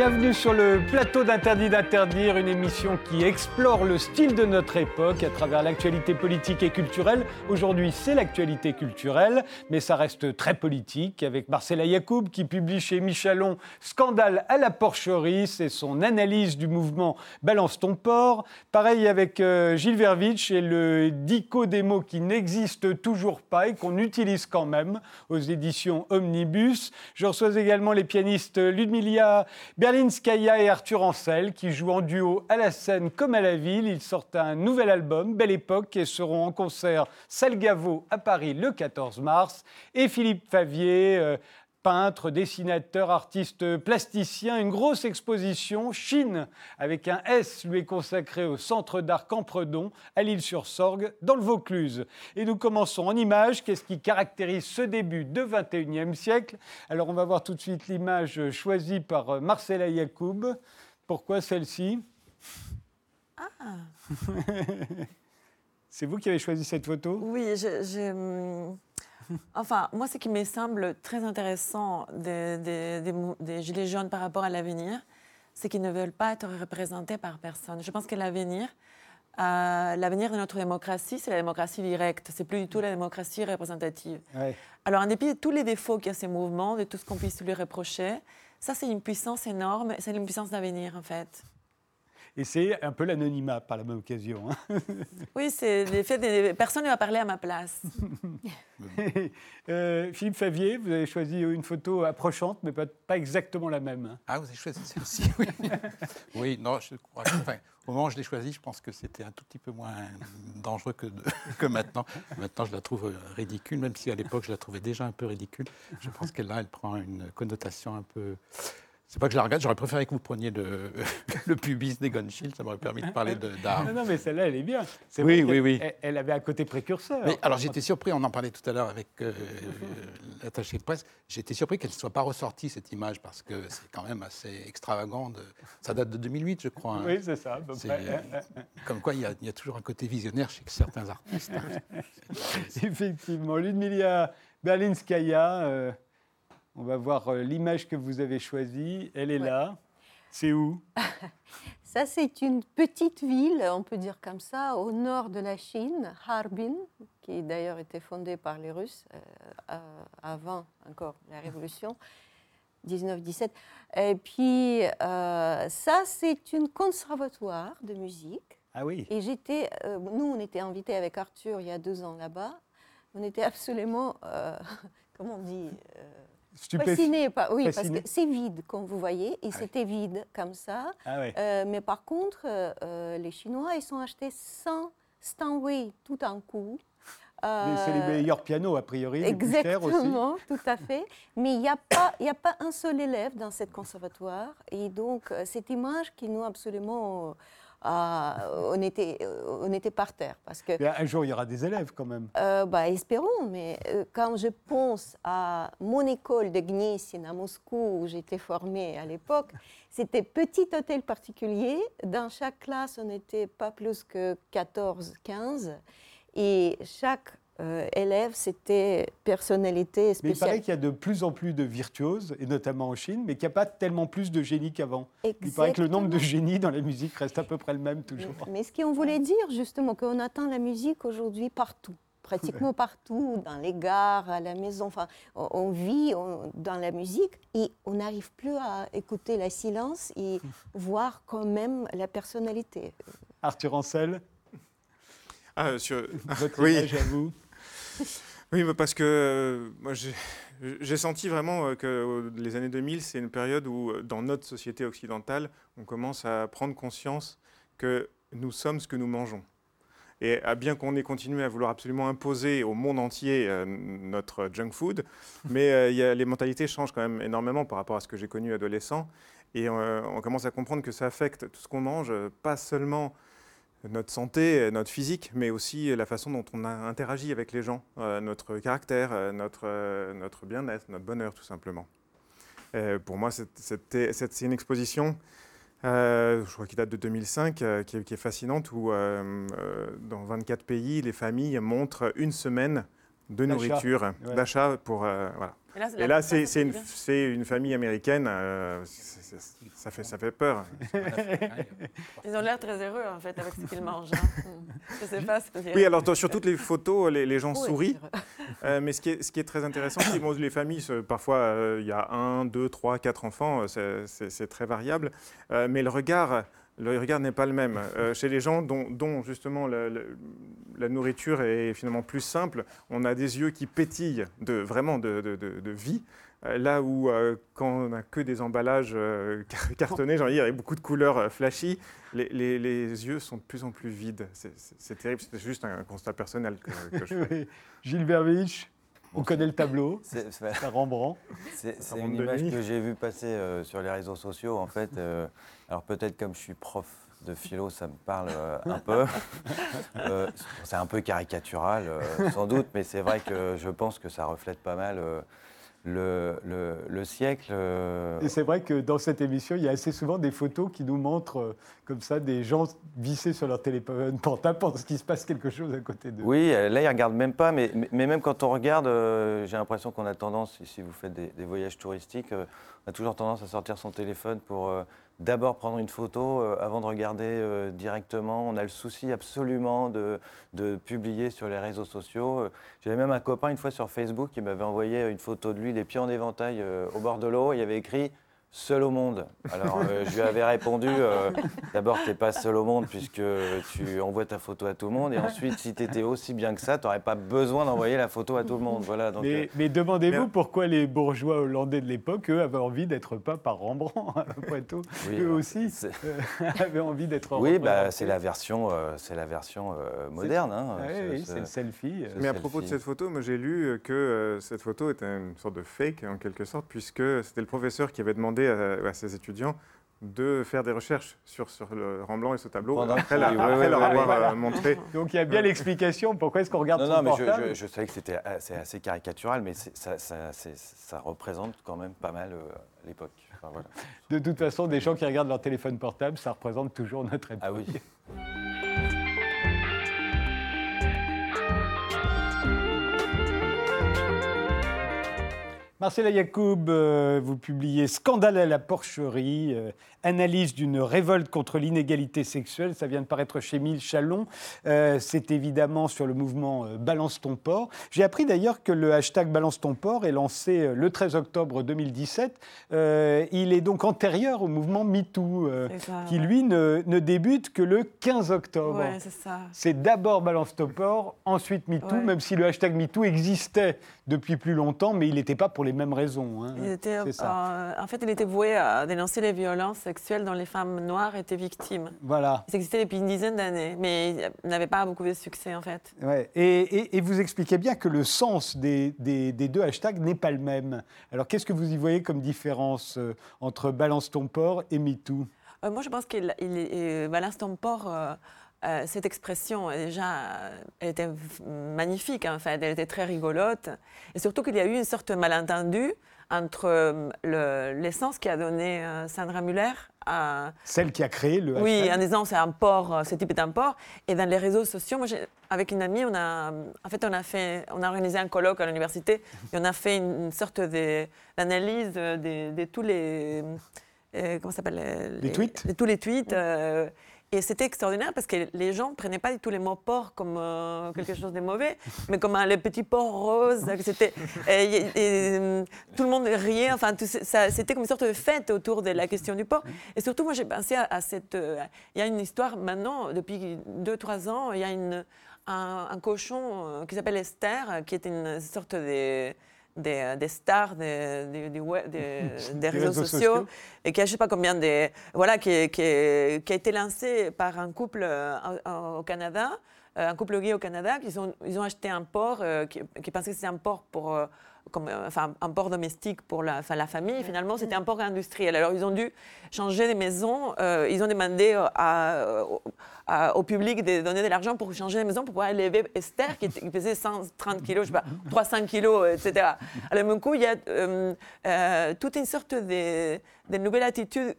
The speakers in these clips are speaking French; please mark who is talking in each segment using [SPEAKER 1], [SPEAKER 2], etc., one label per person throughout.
[SPEAKER 1] Bienvenue sur le plateau d'Interdit d'interdire, une émission qui explore le style de notre époque à travers l'actualité politique et culturelle. Aujourd'hui, c'est l'actualité culturelle, mais ça reste très politique avec Marcela Yacoub qui publie chez Michalon Scandale à la porcherie, c'est son analyse du mouvement Balance ton port. Pareil avec euh, Gilles Vervitch et le dico des mots qui n'existe toujours pas et qu'on utilise quand même aux éditions Omnibus. Je reçois également les pianistes Ludmilla Berlinskaya et Arthur Ancel, qui jouent en duo à la scène comme à la ville. Ils sortent un nouvel album, Belle Époque, et seront en concert Salgavo à Paris le 14 mars. Et Philippe Favier, euh, peintre, dessinateur, artiste plasticien. Une grosse exposition, Chine, avec un S, lui est consacré au Centre d'art Campredon, à l'île-sur-Sorgue, dans le Vaucluse. Et nous commençons en images. Qu'est-ce qui caractérise ce début de 21e siècle? Alors, on va voir tout de suite l'image choisie par Marcela Yacoub. Pourquoi celle-ci? Ah C'est vous qui avez choisi cette photo?
[SPEAKER 2] Oui, je... Hum, Enfin, moi, ce qui me semble très intéressant des, Gilets jaunes par rapport à l'avenir, c'est qu'ils ne veulent pas être représentés par personne. Je pense que l'avenir, euh, l'avenir de notre démocratie, c'est la démocratie directe. C'est plus du tout la démocratie représentative. Alors, en dépit de tous les défauts qu'il y a ces mouvements, de tout ce qu'on puisse lui reprocher, ça, c'est une puissance énorme. C'est une puissance d'avenir, en fait.
[SPEAKER 1] Et c'est un peu l'anonymat par la même occasion. Hein.
[SPEAKER 2] oui, c'est l'effet des personne ne va parler à ma place.
[SPEAKER 1] Euh, Philippe Favier, vous avez choisi une photo approchante, mais pas, pas exactement la même.
[SPEAKER 3] Ah, vous avez choisi celle-ci, oui. oui, non, je crois enfin, au moment où je l'ai choisie, je pense que c'était un tout petit peu moins dangereux que, que maintenant. Maintenant, je la trouve ridicule, même si à l'époque, je la trouvais déjà un peu ridicule. Je pense qu'elle là, elle prend une connotation un peu c'est pas que je la regarde, j'aurais préféré que vous preniez le, le pubis des Shield, ça m'aurait permis de parler d'art.
[SPEAKER 1] Non, non, mais celle-là, elle est bien.
[SPEAKER 3] oui, oui, oui.
[SPEAKER 1] Elle, avait un côté précurseur.
[SPEAKER 3] Mais, alors j'étais surpris, on en parlait tout à l'heure avec euh, l'attaché de presse, j'étais surpris qu'elle ne soit pas ressortie, cette image, parce que c'est quand même assez extravagant. Ça date de 2008, je crois. Hein.
[SPEAKER 1] Oui, c'est ça.
[SPEAKER 3] Comme quoi, il y, a, il y, a, toujours un côté visionnaire chez certains artistes.
[SPEAKER 1] Effectivement. Ludmilla Berlinskaya. Euh, on va voir euh, l'image que vous avez choisie. Elle est là. C'est où?
[SPEAKER 4] Ça, c'est une petite ville, on peut dire comme ça, au nord de la Chine, Harbin, qui d'ailleurs était fondée par les Russes euh, avant encore la Révolution. 19-17. Et puis, euh, ça, c'est une conservatoire de musique.
[SPEAKER 1] Ah oui.
[SPEAKER 4] Et j'étais, nous, on était invités avec Arthur il y a deux ans là-bas. On était absolument, comment on dit Fasciné, pas, oui, parce que c'est vide, comme vous voyez, et ah c'était vide comme ça. Ah euh, mais par contre, euh, euh, les Chinois, ils sont achetés 100 Steinway tout en coup.
[SPEAKER 1] c'est les meilleurs pianos, a priori.
[SPEAKER 4] Exactement, tout à fait. Mais il n'y a, pas, a pas un seul élève dans cette conservatoire. Et donc, cette image qui nous absolument on, était, on était par terre. Parce que,
[SPEAKER 1] un jour, il y aura des élèves quand même.
[SPEAKER 4] Euh, bah, espérons, mais euh, quand je pense à mon école de Gniesin à Moscou, où j'étais formée à l'époque, c'était petit hôtel particulier. Dans chaque classe, on n'était pas plus que 14, 15. Et chaque euh, élèves, c'était personnalité spéciale.
[SPEAKER 1] Mais il paraît qu'il y a de plus en plus de virtuoses, et notamment en Chine, mais qu'il n'y a pas tellement plus de génies qu'avant. Il paraît que le nombre de génies dans la musique reste à peu près le même toujours.
[SPEAKER 4] Mais, ce qu'on voulait dire, justement, qu'on attend la musique aujourd'hui partout pratiquement partout, dans les gares, à la maison. Enfin, on, vit dans la musique et on n'arrive plus à écouter le silence et voir quand même la personnalité.
[SPEAKER 1] Arthur Ancel
[SPEAKER 5] ah, sur...
[SPEAKER 1] Votre oui. image à vous
[SPEAKER 5] Oui, parce que euh, moi j'ai senti vraiment euh, que les années 2000, c'est une période où, euh, dans notre société occidentale, on commence à prendre conscience que nous sommes ce que nous mangeons. Et bien qu'on ait continué à vouloir absolument imposer au monde entier notre junk food, mais les mentalités changent quand même énormément par rapport à ce que j'ai connu adolescent. Et on commence à comprendre que ça affecte tout ce qu'on mange, pas seulement notre santé, notre physique, mais aussi la façon dont on a interagi avec les gens, euh, notre caractère, euh, notre, euh, notre bien-être, notre bonheur tout simplement. pour moi, c'est une exposition, je crois qu'il date de 2005, qui, est, fascinante, où dans 24 pays, les familles montrent une semaine de nourriture, d'achat pour, Et là, c'est une, une, famille américaine. Euh, ça, fait, ça fait peur.
[SPEAKER 2] Ils ont l'air très heureux, en fait, avec ce qu'ils mangent. Hein.
[SPEAKER 5] Je sais pas. Oui, alors sur toutes les photos, les, gens sourient. Euh, mais ce qui, est, ce qui est très intéressant, c'est que les familles, parfois, euh, il y a un, deux, trois, quatre enfants. C'est très variable. mais le regard le regard n'est pas le même. Euh, chez les gens dont, justement la, nourriture est finalement plus simple, on a des yeux qui pétillent de, vraiment de, vie. Euh, là où, euh, quand on n'a que des emballages cartonnés, j'ai envie de dire, avec beaucoup de couleurs flashy, les, yeux sont de plus en plus vides. C'est terrible, c'est juste un constat personnel que, je fais.
[SPEAKER 1] Gilles On connaît le tableau, c'est Rembrandt.
[SPEAKER 6] C'est une image que j'ai vue passer sur les réseaux sociaux, en fait. Alors peut-être comme je suis prof de philo, ça me parle euh, un peu. Euh, c'est un peu caricatural, euh, sans doute, mais c'est vrai que je pense que ça reflète pas mal le, le, siècle.
[SPEAKER 1] Et c'est vrai que dans cette émission, il y a assez souvent des photos qui nous montrent comme ça des gens vissés sur leur téléphone portable pendant qu'il se passe quelque chose à côté d'eux.
[SPEAKER 6] Oui, là, ils ne regardent même pas, mais, mais, même quand on regarde, j'ai l'impression qu'on a tendance, si vous faites des, des voyages touristiques, on a toujours tendance à sortir son téléphone pour d'abord prendre une photo euh, avant de regarder euh, directement. On a le souci absolument de, publier sur les réseaux sociaux. Euh, j'avais même un copain une fois sur Facebook qui m'avait envoyé une photo de lui, les pieds en éventail au bord de l'eau. Il avait écrit seul au monde. Alors, euh, je lui avais répondu euh, d'abord, tu n'es pas seul au monde puisque tu envoies ta photo à tout le monde. Et ensuite, si tu étais aussi bien que ça, tu n'aurais pas besoin d'envoyer la photo à tout le monde. Voilà,
[SPEAKER 1] donc, mais, euh, demandez-vous pourquoi les bourgeois hollandais de l'époque, eux, avaient envie d'être pas par Rembrandt, après tout. eux aussi avaient envie d'être
[SPEAKER 6] Oui, bah, c'est la version, c'est la version moderne. Hein,
[SPEAKER 1] oui, c'est le selfie.
[SPEAKER 5] Mais à propos de cette photo, moi j'ai lu que cette photo était une sorte de fake, en quelque sorte, puisque c'était le professeur qui avait demandé à, ses étudiants de faire des recherches sur, sur le Rembrandt et ce tableau après, leur avoir euh, montré.
[SPEAKER 1] Donc il y a bien l'explication pourquoi est-ce qu'on regarde
[SPEAKER 6] non,
[SPEAKER 1] son
[SPEAKER 6] non,
[SPEAKER 1] mais
[SPEAKER 6] je, je, savais que c'était assez, assez, caricatural, mais ça, ça, ça, représente quand même pas mal euh, l'époque. voilà.
[SPEAKER 1] De toute façon, des gens qui regardent leur téléphone portable, ça représente toujours notre époque.
[SPEAKER 6] Ah oui.
[SPEAKER 1] Marcela Yacoub, euh, vous publiez Scandale à la porcherie, euh, analyse d'une révolte contre l'inégalité sexuelle. Ça vient de paraître chez Mille Chalon. Euh, c'est évidemment sur le mouvement Balance ton port. J'ai appris d'ailleurs que le hashtag Balance ton port est lancé le 13 octobre 2017. il est donc antérieur au mouvement MeToo, qui lui ne, débute que le 15 octobre. c'est d'abord Balance ton port, ensuite MeToo, même si le hashtag MeToo existait depuis plus longtemps, mais il n'était pas pour les mêmes raisons. Hein.
[SPEAKER 2] Euh, en fait, il était voué à dénoncer les violences sexuelles dont les femmes noires étaient victimes.
[SPEAKER 1] Voilà.
[SPEAKER 2] Ça existait depuis une dizaine d'années, mais n'avait pas beaucoup de succès, en fait.
[SPEAKER 1] Ouais. Et, et, vous expliquez bien que le sens des, des, deux hashtags n'est pas le même. Alors, qu'est-ce que vous y voyez comme différence euh, entre Balance ton port et MeToo?
[SPEAKER 2] Euh, Moi, je pense que Balance ton port euh, cette expression, déjà, elle était magnifique, en fait. Elle était très rigolote. Et surtout qu'il y a eu une sorte de malentendu entre euh, l'essence qui a donné euh, Sandra Muller à...
[SPEAKER 1] Celle qui a créé le
[SPEAKER 2] Oui, en disant c'est un port, ce type est un port. Et dans les réseaux sociaux, moi, avec une amie, on a, en fait, on a, fait, on a organisé un colloque à l'université et on a fait une, sorte d'analyse de, de, tous les... comment s'appelle
[SPEAKER 1] les, tweets
[SPEAKER 2] de tous les tweets. Et c'était extraordinaire parce que les gens ne prenaient pas du tout les mots porc comme euh, quelque chose de mauvais, mais comme un, le petit porc rose. C'était, et, tout le monde riait. Enfin, c'était comme une sorte de fête autour de la question du porc. Et surtout, moi, j'ai pensé à, cette. Euh, il y a une histoire maintenant, depuis 2-3 ans, il y a une, un, cochon euh, qui s'appelle Esther, qui est une sorte de des, des stars des, des, réseaux, sociaux, et qui a je sais pas combien de voilà qui, qui, qui, a été lancé par un couple euh, au Canada euh, un couple gay au Canada qui ont, ils ont acheté un euh, qui, qui pensaient que c'était un porc pour comme, enfin, un port domestique pour la, enfin, la famille. Finalement, c'était un port industriel. Alors, ils ont dû changer les maisons. ils ont demandé à, au public de donner de l'argent pour changer les maisons, pour pouvoir élever Esther, qui, pesait 130 kilos, je sais pas, 300 kilos, etc. Alors, d'un coup, il y a euh, euh, toute une sorte de, de nouvelle attitude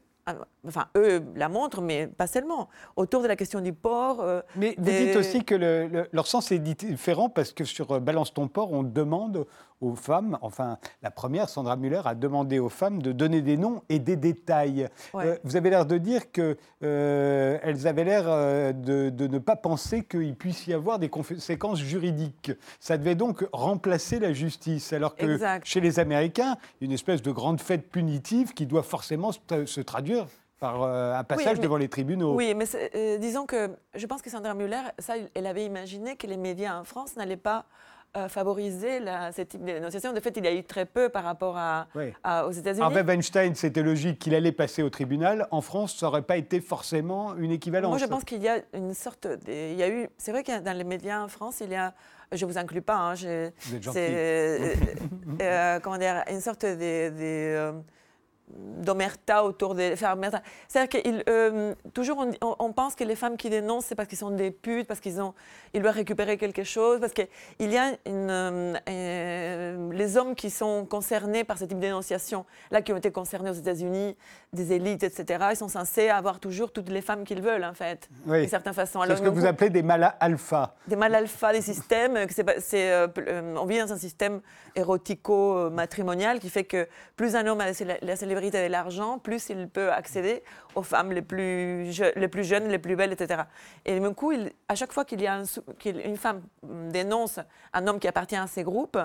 [SPEAKER 2] enfin, eux la montrent, mais pas seulement, autour de la question du porc. euh,
[SPEAKER 1] Mais vous dites aussi que le- le- leur sens est différent parce que sur euh, Balance ton port, on demande aux femmes, enfin la première, Sandra Muller, a demandé aux femmes de donner des noms et des détails.
[SPEAKER 2] Ouais.
[SPEAKER 1] Euh, vous avez l'air de dire que euh, elles avaient l'air de, de ne pas penser qu'il puisse y avoir des conséquences juridiques. Ça devait donc remplacer la justice, alors que
[SPEAKER 2] Exact.
[SPEAKER 1] chez les Américains, une espèce de grande fête punitive qui doit forcément se, se traduire par euh, un passage
[SPEAKER 2] mais-
[SPEAKER 1] devant les tribunaux.
[SPEAKER 2] Oui, mais euh, disons que je pense que Sandra Muller, ça, elle avait imaginé que les médias en France n'allaient pas euh, favoriser la- ce type de dénonciation. De fait, il y a eu très peu par rapport à,
[SPEAKER 1] Oui.
[SPEAKER 2] à- aux États-Unis.
[SPEAKER 1] Harvey Weinstein, c'était logique qu'il allait passer au tribunal. En France, ça n'aurait pas été forcément une équivalence.
[SPEAKER 2] Moi, je pense qu'il y a une sorte. De, il y a eu. C'est vrai que dans les médias en France, il y a. Je vous inclus pas. Hein, je-
[SPEAKER 1] Vous êtes gentil.
[SPEAKER 2] c'est euh, euh, comment dire une sorte de, de, d'omerta autour des femmes. C'est-à-dire que euh, toujours on, pense que les femmes qui dénoncent, c'est parce qu'ils sont des putes, parce qu'ils ont, ils doivent récupérer quelque chose, parce qu'il y a une, euh, euh, les hommes qui sont concernés par ce type de dénonciation, là qui ont été concernés aux États-Unis, des élites, etc. Ils sont censés avoir toujours toutes les femmes qu'ils veulent, en fait,
[SPEAKER 1] Oui.
[SPEAKER 2] d'une certaine façon.
[SPEAKER 1] C'est ce que vous appelez des malas alpha.
[SPEAKER 2] des mal alpha des systèmes. que euh, p- euh, on vit dans un système érotico-matrimonial qui fait que plus un homme a la, célé- la célébrité et l'argent, plus il peut accéder aux femmes les plus, je- les plus jeunes, les plus belles, etc. Et du coup, il- à chaque fois qu'il y a un qu'une femme dénonce un homme qui appartient à ces groupes,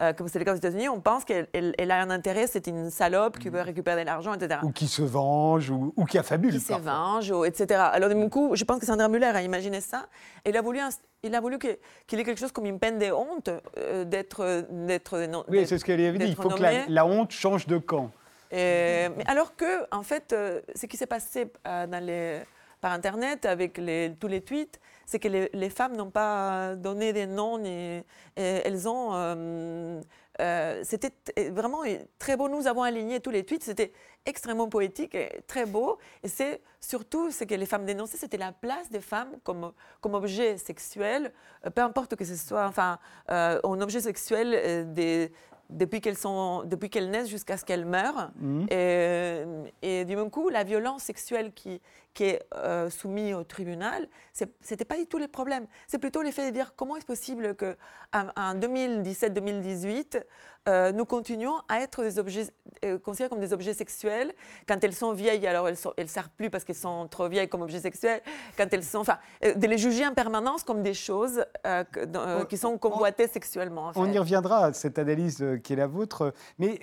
[SPEAKER 2] euh, comme c'est le cas aux États-Unis, on pense qu'elle elle- elle a un intérêt, c'est une salope qui veut récupérer de l'argent, etc
[SPEAKER 1] Ou qui se venge, ou, ou qui affabule.
[SPEAKER 2] qui se
[SPEAKER 1] parfois.
[SPEAKER 2] venge, ou- etc. Alors, du coup, je pense que Sandra Muller a imaginé ça. Et il a voulu, il a voulu qu'il y ait quelque chose comme une peine de honte euh, d'être. d'être
[SPEAKER 1] Oui, c'est ce qu'elle avait dit. Il faut que la honte change de camp.
[SPEAKER 2] Et- mais alors que, en fait, euh, ce qui s'est passé euh, par Internet avec tous les tweets, c'est que les, femmes n'ont pas donné des noms, ni, elles ont. euh, euh, c'était vraiment très beau. Nous avons aligné tous les tweets. C'était extrêmement poétique et très beau. Et c'est surtout ce que les femmes dénonçaient, c'était la place des femmes comme, comme objet sexuel, euh, peu importe que ce soit, enfin, euh, un objet sexuel euh, des- depuis qu'elles sont, depuis qu'elles naissent jusqu'à ce qu'elles meurent. Et, et du même coup, la violence sexuelle qui, qui est euh, soumise au tribunal, ce n'était pas du tout le problème. C'est plutôt l'effet de dire comment est-ce possible qu'en en 2017-2018, euh, nous continuons à être des objets, euh, considérés comme des objets sexuels. Quand elles sont vieilles, alors elles ne servent plus parce qu'elles sont trop vieilles comme objets sexuels. Quand elles sont, enfin, de les juger en permanence comme des choses que- qui sont convoitées sexuellement. en
[SPEAKER 1] On y reviendra à cette analyse qui est la vôtre. Mais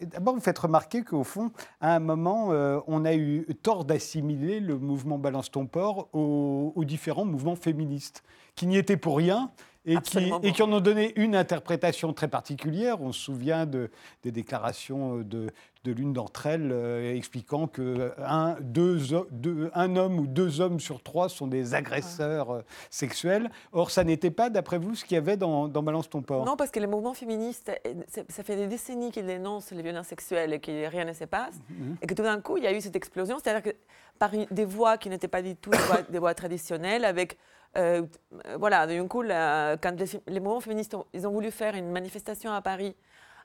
[SPEAKER 1] d'abord, vous faites remarquer qu'au fond, à un moment, on a eu tort d'assimiler le mouvement Balance ton port aux différents mouvements féministes, qui n'y étaient pour rien. Et qui, et en ont donné une interprétation très particulière. On se souvient de, des déclarations de, de l'une d'entre elles euh, expliquant que un, deux, ho- deux- un homme ou deux hommes sur trois sont des agresseurs euh, sexuels. Or, ça n'était pas, d'après vous, ce qu'il y avait dans, dans Balance ton port?
[SPEAKER 2] Non, parce que les mouvements féministes, euh, c'est- ça fait des décennies qu'ils dénoncent les violences sexuelles et que rien ne se passe.
[SPEAKER 1] Mhm.
[SPEAKER 2] Et que tout d'un coup, il y a eu cette explosion. C'est-à-dire que par des voix qui n'étaient pas du tout des voix, des voix traditionnelles, avec. Euh, voilà, d'un coup, la- quand les, mouvements féministes ont, ils ont voulu faire une manifestation à Paris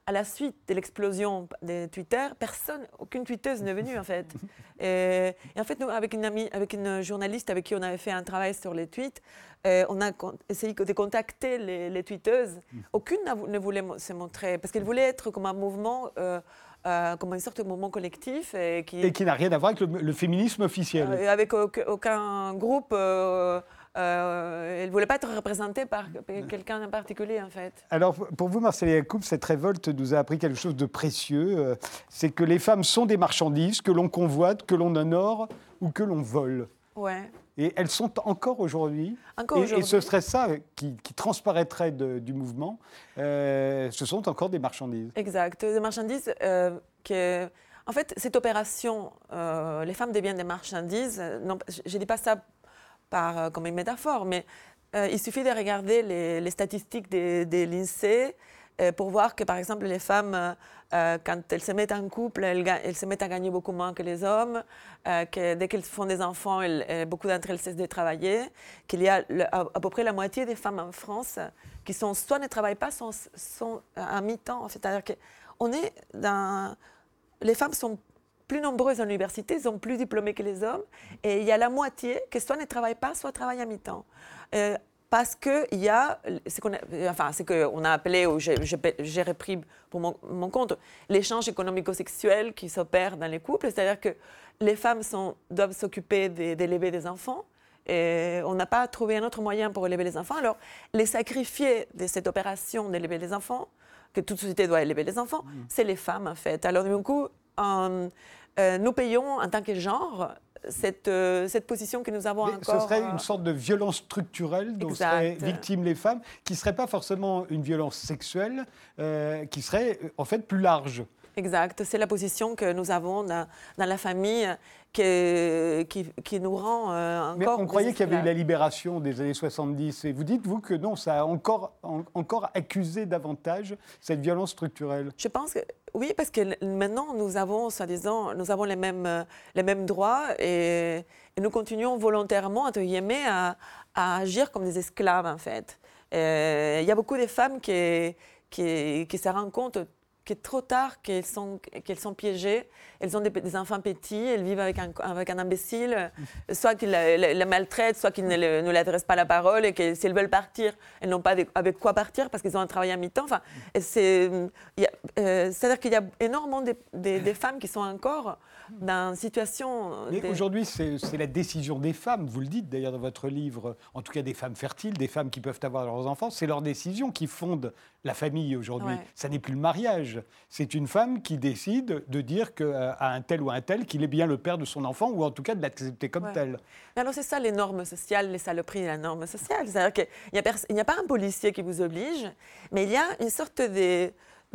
[SPEAKER 2] à la suite de l'explosion des Twitter, personne, aucune tweeteuse n'est venue en fait. Et, et en fait, nous, avec une amie, avec une journaliste avec qui on avait fait un travail sur les tweets, euh, on a essayé de contacter les, les tweeteuses. Aucune n'a vou- ne voulait se montrer parce qu'elle voulait être comme un mouvement, euh, euh, comme une sorte de mouvement collectif et qui,
[SPEAKER 1] Et qui n'a rien à voir avec le, le féminisme officiel.
[SPEAKER 2] euh, avec aucun, aucun groupe. euh, euh, elle ne voulait pas être représentée par quelqu'un en particulier en fait.
[SPEAKER 1] Alors, pour vous, Marcel Yacoub, cette révolte nous a appris quelque chose de précieux. euh, C'est que les femmes sont des marchandises que l'on convoite, que l'on honore ou que l'on vole.
[SPEAKER 2] Ouais.
[SPEAKER 1] Et elles sont encore aujourd'hui.
[SPEAKER 2] Encore
[SPEAKER 1] Et, et
[SPEAKER 2] aujourd'hui.
[SPEAKER 1] ce serait ça qui, qui transparaîtrait de- du mouvement. euh, ce sont encore des marchandises.
[SPEAKER 2] Exact. Des marchandises euh, que. En fait, cette opération, euh, les femmes deviennent des marchandises, non, je ne dis pas ça euh, comme une métaphore, mais euh, il suffit de regarder les, statistiques des, des l'INSEE euh, pour voir que, par exemple, les femmes, quand elles se mettent en couple, elles, se mettent à gagner beaucoup moins que les hommes, que dès qu'elles font des enfants, beaucoup d'entre elles cessent de travailler, qu'il y a à, peu près la moitié des femmes en France qui sont soit ne travaillent pas, sont, sont à mi-temps. C'est-à-dire qu'on est dans... Les femmes sont plus nombreuses à l'université, sont plus diplômées que les hommes. Et il y a la moitié qui soit ne travaille pas, soit travaille à mi-temps. Euh, parce qu'il y a ce qu'on a, enfin, ce qu'on a appelé, ou j'ai repris pour mon, mon compte, l'échange économico-sexuel qui s'opère dans les couples. C'est-à-dire que les femmes sont, doivent s'occuper d'élever des enfants. Et on n'a pas trouvé un autre moyen pour élever les enfants. Alors, les sacrifiés de cette opération d'élever les enfants, que toute société doit élever les enfants, mm. c'est les femmes, en fait. Alors, du coup, euh, nous payons en tant que genre cette, euh, cette position que nous avons encore.
[SPEAKER 1] Ce serait une sorte de violence structurelle dont seraient victimes les femmes, qui ne serait pas forcément une violence sexuelle, euh, qui serait en fait plus large.
[SPEAKER 2] Exact. C'est la position que nous avons dans, la famille qui, qui, nous rend euh, encore.
[SPEAKER 1] Mais on croyait qu'il y avait eu la libération des années 70. Et vous dites, vous, que non, ça a encore, encore accusé davantage cette violence structurelle
[SPEAKER 2] Je pense que oui, parce que maintenant, nous avons, soi-disant, nous avons les mêmes, les mêmes droits et, nous continuons volontairement, entre guillemets, à, à, agir comme des esclaves, en fait. Il y a beaucoup de femmes qui, qui, qui se rendent compte est trop tard qu'elles sont, qu'elles sont piégées. Elles ont des, enfants petits, elles vivent avec un, avec un imbécile, soit qu'il la, maltraite, soit qu'il ne, ne l'adresse pas la parole et que si elles veulent partir, elles n'ont pas avec, quoi partir parce qu'ils ont un travail à mi-temps. Enfin, c'est, euh, c'est-à-dire qu'il y a énormément des femmes qui sont encore dans situation.
[SPEAKER 1] Mais aujourd'hui, c'est la décision des femmes, vous le dites d'ailleurs dans votre livre, en tout cas des femmes fertiles, des femmes qui peuvent avoir leurs enfants, c'est leur décision qui fonde la famille aujourd'hui. Ça n'est plus le mariage. C'est une femme qui décide de dire qu'à euh, un tel ou un tel qu'il est bien le père de son enfant, ou en tout cas de l'accepter comme tel.
[SPEAKER 2] alors c'est ça les normes sociales, les saloperies de la norme sociale. C'est-à-dire qu'il n'y a, a, pas un policier qui vous oblige, mais il y a une sorte de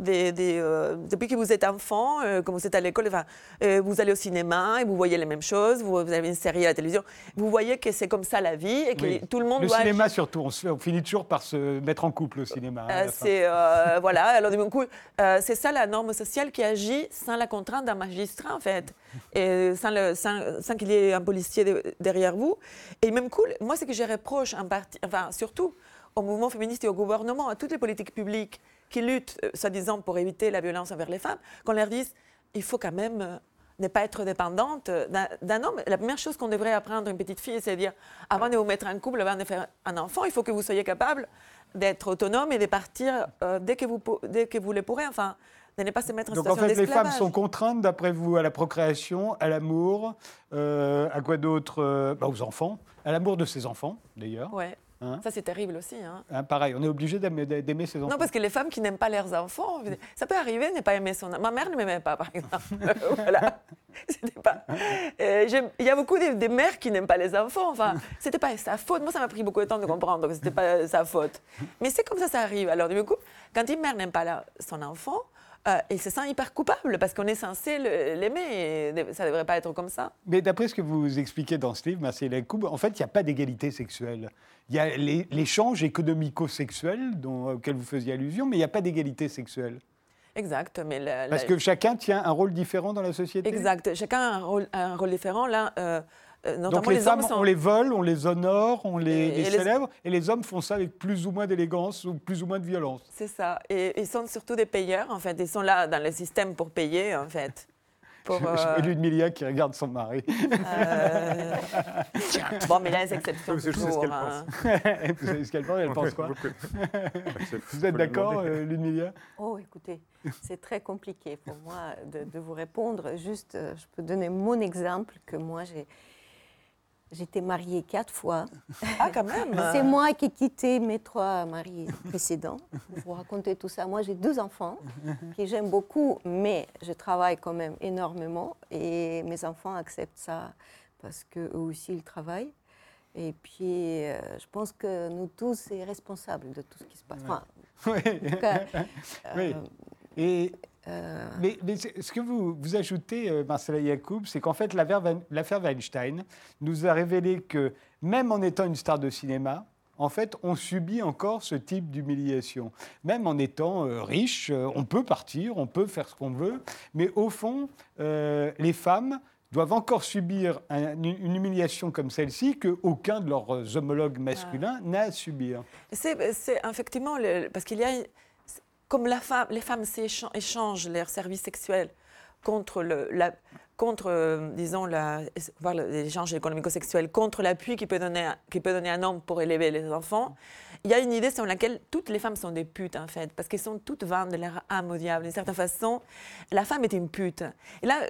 [SPEAKER 2] euh, depuis que vous êtes enfant, euh, quand vous êtes à l'école, enfin, euh, vous allez au cinéma et vous voyez les mêmes choses, vous, avez une série à la télévision, vous voyez que c'est comme ça la vie et que tout le monde
[SPEAKER 1] le
[SPEAKER 2] doit...
[SPEAKER 1] Cinéma surtout, on, finit toujours par se mettre en couple au cinéma. Hein,
[SPEAKER 2] c'est, voilà, alors du coup, c'est ça la norme sociale qui agit sans la contrainte d'un magistrat en fait, et sans, le, sans, sans qu'il y ait un policier derrière vous. Et même cool, moi ce que je reproche en partie, enfin surtout au mouvement féministe et au gouvernement, à toutes les politiques publiques qui luttent, euh, soi-disant, pour éviter la violence envers les femmes, qu'on leur dise il faut quand même euh, ne pas être dépendante d'un homme. La première chose qu'on devrait apprendre à une petite fille, c'est de dire avant de vous mettre en couple, avant de faire un enfant, il faut que vous soyez capable d'être autonome et de partir euh, dès, que vous, dès que vous le pourrez. Enfin, de ne pas se mettre en
[SPEAKER 1] Donc en fait, les femmes sont contraintes, d'après vous, à la procréation, à l'amour, à quoi d'autre bah, Aux enfants, à l'amour de ses enfants, d'ailleurs.
[SPEAKER 2] Ouais. Hein ça, c'est terrible aussi. Hein.
[SPEAKER 1] Hein, pareil, on est obligé d'aimer ses enfants.
[SPEAKER 2] Non, parce que les femmes qui n'aiment pas leurs enfants, ça peut arriver de ne pas aimer son. Ma mère ne m'aimait pas, par exemple. voilà. Pas... Euh, il y a beaucoup de, mères qui n'aiment pas les enfants. Enfin, c'était pas sa faute. Moi, ça m'a pris beaucoup de temps de comprendre que c'était pas sa faute. Mais c'est comme ça, ça arrive. Alors, du coup, quand une mère n'aime pas son enfant, euh, il se sent hyper coupable parce qu'on est censé l'aimer ça ne devrait pas être comme ça.
[SPEAKER 1] Mais d'après ce que vous expliquez dans ce livre, Marcel Coupe, en fait, il n'y a pas d'égalité sexuelle. Il y a l'échange économico-sexuel auquel vous faisiez allusion, mais il n'y a pas d'égalité sexuelle.
[SPEAKER 2] Exact. Mais
[SPEAKER 1] Parce que chacun tient un rôle différent dans la société
[SPEAKER 2] Exact. Chacun a un rôle, un rôle différent. Là, euh,
[SPEAKER 1] euh, Donc les, femmes, on les vole, on les honore, on les, célèbre, et les hommes font ça avec plus ou moins d'élégance ou plus ou moins de violence.
[SPEAKER 2] C'est ça. Et ils sont surtout des payeurs, en fait. Ils sont là dans le système pour payer, en fait.
[SPEAKER 1] Pour, euh... Ludmilla qui regarde son mari. Euh...
[SPEAKER 2] bon, mais là, c'est exception.
[SPEAKER 1] Vous savez ce qu'elle
[SPEAKER 2] hein.
[SPEAKER 1] pense. Vous savez ce qu'elle pense Elle pense quoi Vous êtes d'accord, euh, Ludmilla
[SPEAKER 4] Oh, écoutez, c'est très compliqué pour moi de, de vous répondre. Juste, je peux donner mon exemple que moi, j'ai J'étais mariée quatre fois.
[SPEAKER 2] Ah, quand même
[SPEAKER 4] C'est moi qui ai quitté mes trois maris précédents. Vous racontez tout ça. Moi, j'ai deux enfants que j'aime beaucoup, mais je travaille quand même énormément. Et mes enfants acceptent ça parce qu'eux aussi, ils travaillent. Et puis, euh, je pense que nous tous, sommes responsables de tout ce qui se passe.
[SPEAKER 1] oui. oui. Euh, et euh, mais, ce que vous, vous ajoutez, euh, Marcela Yacoub, c'est qu'en fait, l'affaire Weinstein nous a révélé que même en étant une star de cinéma, en fait, on subit encore ce type d'humiliation. Même en étant euh, riche, on peut partir, on peut faire ce qu'on veut, mais au fond, les femmes doivent encore subir une humiliation comme celle-ci qu'aucun de leurs homologues masculins n'a à subir.
[SPEAKER 2] C'est effectivement, parce qu'il y a comme les femmes échangent leurs services sexuels contre, euh, disons, l'échange économico-sexuel, contre l'appui qu'il peut, donner, peut donner un homme pour élever les enfants, il y a une idée selon laquelle toutes les femmes sont des putes, en fait, parce qu'elles sont toutes vendues de leur âme au diable. D'une certaine façon, la femme est une pute. Et là,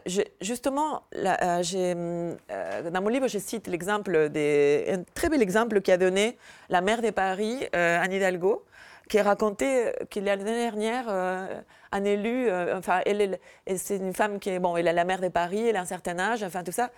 [SPEAKER 2] justement, euh, euh, dans mon livre, je cite l'exemple, un très bel exemple qu'a donné la maire de Paris, Anne Hidalgo, qui a raconté qu'il l'année dernière, euh, un élu, euh, enfin, elle, c'est une femme qui est, bon, elle est la maire de Paris, elle a un certain âge, enfin, tout ça.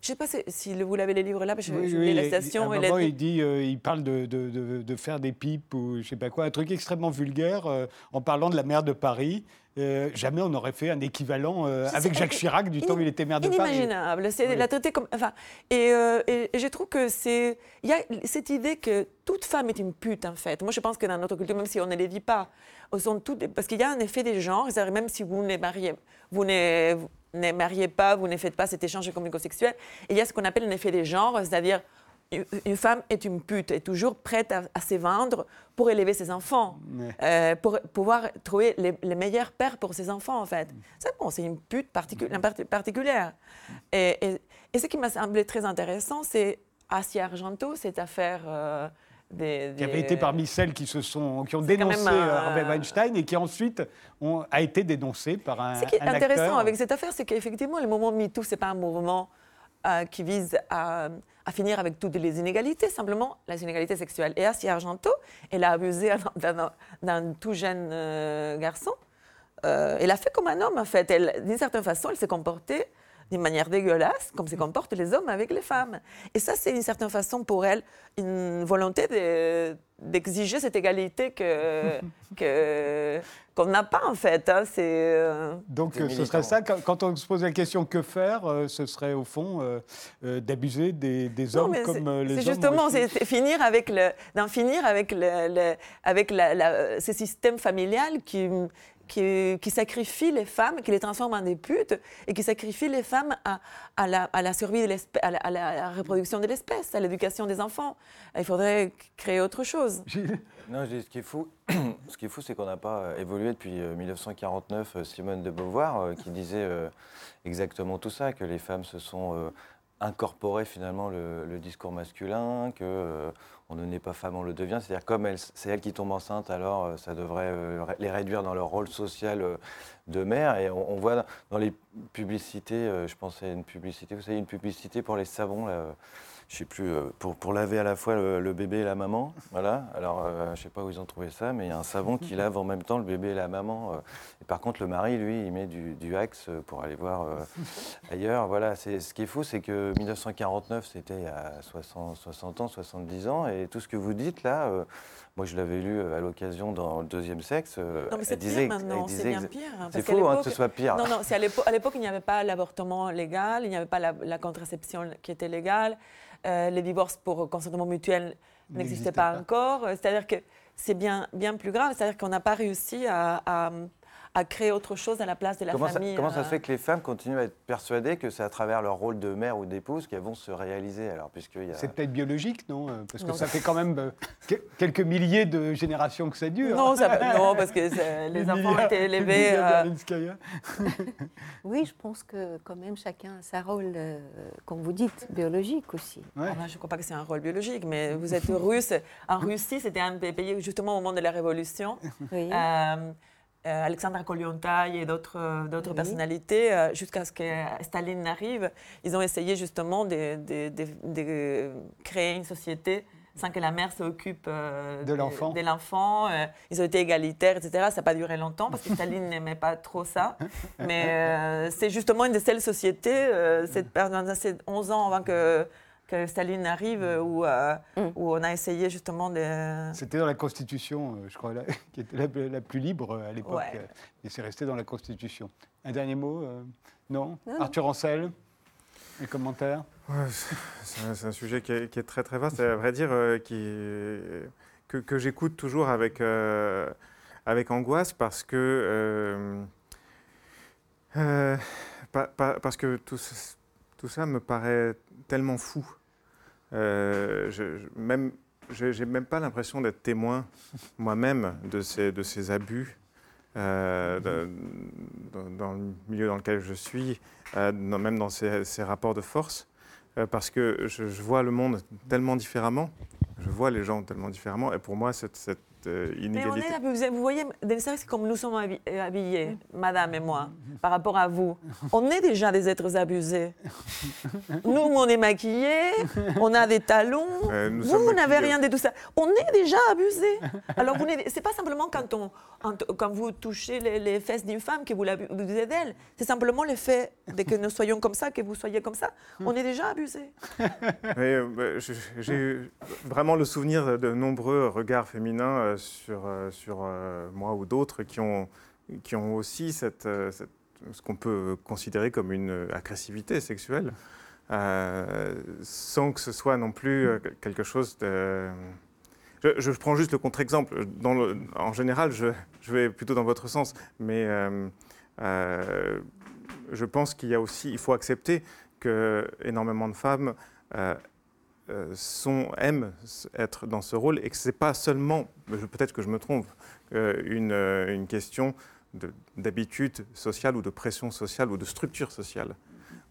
[SPEAKER 2] Je sais pas si, vous l'avez les livres là, parce que
[SPEAKER 1] Oui, oui,
[SPEAKER 2] la citation.
[SPEAKER 1] à un moment,
[SPEAKER 2] dit-
[SPEAKER 1] il dit, euh, il parle de, de- de- de faire des pipes ou je sais pas quoi, un truc extrêmement vulgaire euh, en parlant de la maire de Paris. Euh, jamais on n'aurait fait un équivalent avec Jacques Chirac du temps où il était maire de Paris.
[SPEAKER 2] Inimaginable. C'est
[SPEAKER 1] Oui.
[SPEAKER 2] la traiter comme. Enfin, et, et- je trouve que c'est. Il y a cette idée que toute femme est une pute, en fait. Moi, je pense que dans notre culture, même si on ne les dit pas, sont toutes. Parce qu'il y a un effet des genres. Même si vous ne mariez, vous ne, vous ne mariez pas, vous ne faites pas cet échange économico-sexuel, il y a ce qu'on appelle un effet des genres, c'est-à-dire. une- femme est une pute, est toujours prête à, à se vendre pour élever ses enfants,
[SPEAKER 1] Ouais.
[SPEAKER 2] euh, pour pouvoir trouver les, les meilleurs pères pour ses enfants, en fait. C'est bon, c'est une pute particu- parti- particulière. Et, et- et ce qui m'a semblé très intéressant, c'est Assia Argento, cette affaire euh, des,
[SPEAKER 1] qui avait
[SPEAKER 2] des-
[SPEAKER 1] été parmi celles qui, se sont, qui ont dénoncé
[SPEAKER 2] même un-
[SPEAKER 1] euh, Harvey Weinstein et qui ensuite ont, a été dénoncé par un,
[SPEAKER 2] Ce qui est
[SPEAKER 1] un
[SPEAKER 2] intéressant
[SPEAKER 1] acteur.
[SPEAKER 2] avec cette affaire, c'est qu'effectivement, le mouvement MeToo, ce n'est pas un mouvement euh, qui vise à, à finir avec toutes les inégalités, simplement les inégalités sexuelles. Et Assia Argento, elle a abusé d'un- tout jeune euh, garçon. Euh, elle a fait comme un homme, en fait. D'une certaine façon, elle s'est comportée d'une manière dégueulasse, comme se comportent les hommes avec les femmes. Et ça, c'est d'une certaine façon pour elle une volonté de- d'exiger cette égalité que que- qu'on n'a pas, en fait. hein. C'est. euh,
[SPEAKER 1] Donc
[SPEAKER 6] C'est
[SPEAKER 1] ce serait ça, quand, on se pose la question que faire, euh, ce serait au fond euh, euh, d'abuser des, des
[SPEAKER 2] Non,
[SPEAKER 1] hommes comme
[SPEAKER 2] c'est-
[SPEAKER 1] les hommes.
[SPEAKER 2] C'est justement, c'est c'est finir avec le, d'en finir avec le, le- avec la, la- ce système familial qui, qui, qui sacrifie les femmes, qui les transforme en des putes et qui sacrifie les femmes à, à la, à la survie de l'espèce, à, la, à la- à la reproduction de l'espèce, à l'éducation des enfants. Il faudrait créer autre chose.
[SPEAKER 6] Non, je dis, ce qui est fou, ce qui est fou, c'est qu'on n'a pas euh, évolué depuis euh, 1949. euh, Simone de Beauvoir euh, qui disait euh, exactement tout ça, que les femmes se sont incorporées finalement le, discours masculin, que euh, on ne naît pas femme, on le devient. C'est-à-dire comme c'est elles qui tombent enceintes, alors euh, ça devrait euh, les réduire dans leur rôle social de mère. Et on, on voit dans les publicités, je pensais à une publicité, vous savez, une publicité pour les savons. Là, je sais plus, euh, pour, pour laver à la fois le, le bébé et la maman. Voilà. Alors, euh, je sais pas où ils ont trouvé ça, mais il y a un savon qui lave en même temps le bébé et la maman. euh. Et par contre, le mari, lui, il met du, du Axe euh, pour aller voir euh, ailleurs. Voilà. C'est, ce qui est fou, c'est que 1949, c'était il y a 60, 60 ans, 70 ans. Et tout ce que vous dites là, moi, je l'avais lu euh, à l'occasion dans le deuxième sexe. euh,
[SPEAKER 2] Non, mais
[SPEAKER 6] elle
[SPEAKER 2] c'est
[SPEAKER 6] disait-
[SPEAKER 2] pire maintenant, c'est bien pire. hein,
[SPEAKER 6] C'est faux hein, que ce soit pire.
[SPEAKER 2] Non, non, c'est à l'époque, à l'époque, il n'y avait pas l'avortement légal, il n'y avait pas la, la contraception qui était légale, euh, les divorces pour consentement mutuel n'existaient pas,
[SPEAKER 1] pas.
[SPEAKER 2] encore. C'est-à-dire que c'est bien, bien plus grave, c'est-à-dire qu'on n'a pas réussi à, à- à créer autre chose à la place de la
[SPEAKER 6] Comment, ça,
[SPEAKER 2] famille.
[SPEAKER 6] comment ça
[SPEAKER 2] euh,
[SPEAKER 6] se fait que les femmes continuent à être persuadées que c'est à travers leur rôle de mère ou d'épouse qu'elles vont se réaliser alors puisqu'il y a...
[SPEAKER 1] C'est peut-être biologique, non Euh, Parce que
[SPEAKER 2] Non.
[SPEAKER 1] ça fait quand même euh, que- quelques milliers de générations que ça dure.
[SPEAKER 2] Non, ça, non, parce que les enfants
[SPEAKER 1] Emilia-
[SPEAKER 2] étaient élevés. Euh.
[SPEAKER 4] Oui, je pense que quand même chacun a sa rôle, euh, comme vous dites, biologique aussi.
[SPEAKER 1] Ouais.
[SPEAKER 2] Ah je ne crois pas que c'est un rôle biologique, mais vous êtes russe. En Russie, c'était un des pays, justement au moment de la Révolution,
[SPEAKER 4] Oui.
[SPEAKER 2] Euh, Alexandra Kollontai et d'autres euh, d'autres
[SPEAKER 4] Oui.
[SPEAKER 2] personnalités, euh, jusqu'à ce que Staline n'arrive, ils ont essayé justement de, de- de- de créer une société sans que la mère s'occupe euh,
[SPEAKER 1] De l'enfant.
[SPEAKER 2] de l'enfant. Euh, ils ont été égalitaires, etc. Ça n'a pas duré longtemps parce que Staline n'aimait pas trop ça. Mais euh, c'est justement une des seules sociétés, cette, pendant ces 11 ans avant que, que Staline arrive, où, euh,
[SPEAKER 4] Mm.
[SPEAKER 2] où on a essayé justement de...
[SPEAKER 1] C'était dans la Constitution, euh, je crois, la- qui était la, la plus libre euh, à l'époque.
[SPEAKER 2] Ouais.
[SPEAKER 1] Et c'est resté dans la Constitution. Un dernier mot euh, Non,
[SPEAKER 4] Non.
[SPEAKER 1] Arthur Ancel Les commentaires
[SPEAKER 5] Ouais, c'est un, c'est un sujet qui est, qui est très très vaste à vrai dire euh, qui, que, que j'écoute toujours avec, euh, avec angoisse parce que, euh, euh, pa- pa- parce que tout, ce- tout ça me paraît tellement fou. Euh, je, je- même, même pas l'impression d'être témoin moi-même de ces, abus euh, dans, le milieu dans lequel je suis, euh, même dans ces, rapports de force, parce que je, vois le monde tellement différemment, je vois les gens tellement différemment, et pour moi, cette euh,
[SPEAKER 2] Mais on
[SPEAKER 5] inégalité...
[SPEAKER 2] est abusés. Vous voyez, c'est comme nous sommes euh, habillés, madame et moi, par rapport à vous. On est déjà des êtres abusés. Nous, on est maquillés, on a des talons.
[SPEAKER 5] Euh,
[SPEAKER 2] vous, vous n'avez rien de tout ça. On est déjà abusés. Alors, vous c'est pas simplement quand, on, quand vous touchez les, les fesses d'une femme que vous l'abusez d'elle. C'est simplement le fait de que nous soyons comme ça, que vous soyez comme ça. On est déjà abusés.
[SPEAKER 5] Mais, euh, bah, j'ai eu vraiment le souvenir de nombreux regards féminins euh, sur, euh, euh, moi ou d'autres qui ont, qui ont aussi cette, ce qu'on peut considérer comme une agressivité sexuelle, sans que ce soit non plus quelque chose de... Je, je prends juste le contre-exemple. En général, je, je vais plutôt dans votre sens, mais je pense qu'il y a aussi, il faut accepter que énormément de femmes sont, aiment être dans ce rôle et que ce n'est pas seulement, peut-être que je me trompe, euh, une, euh, une question de- d'habitude sociale ou de pression sociale ou de structure sociale.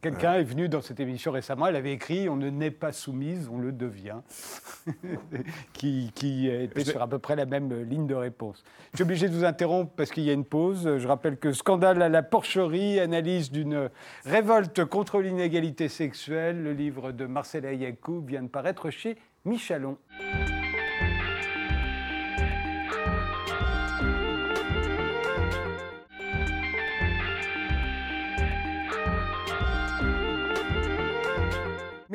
[SPEAKER 1] Quelqu'un est venu dans cette émission récemment, elle avait écrit On ne naît pas soumise, on le devient, qui, qui était sur à peu près la même ligne de réponse. Je suis obligé de vous interrompre parce qu'il y a une pause. Je rappelle que Scandale à la porcherie, analyse d'une révolte contre l'inégalité sexuelle, le livre de Marcela Yacoub vient de paraître chez Michalon.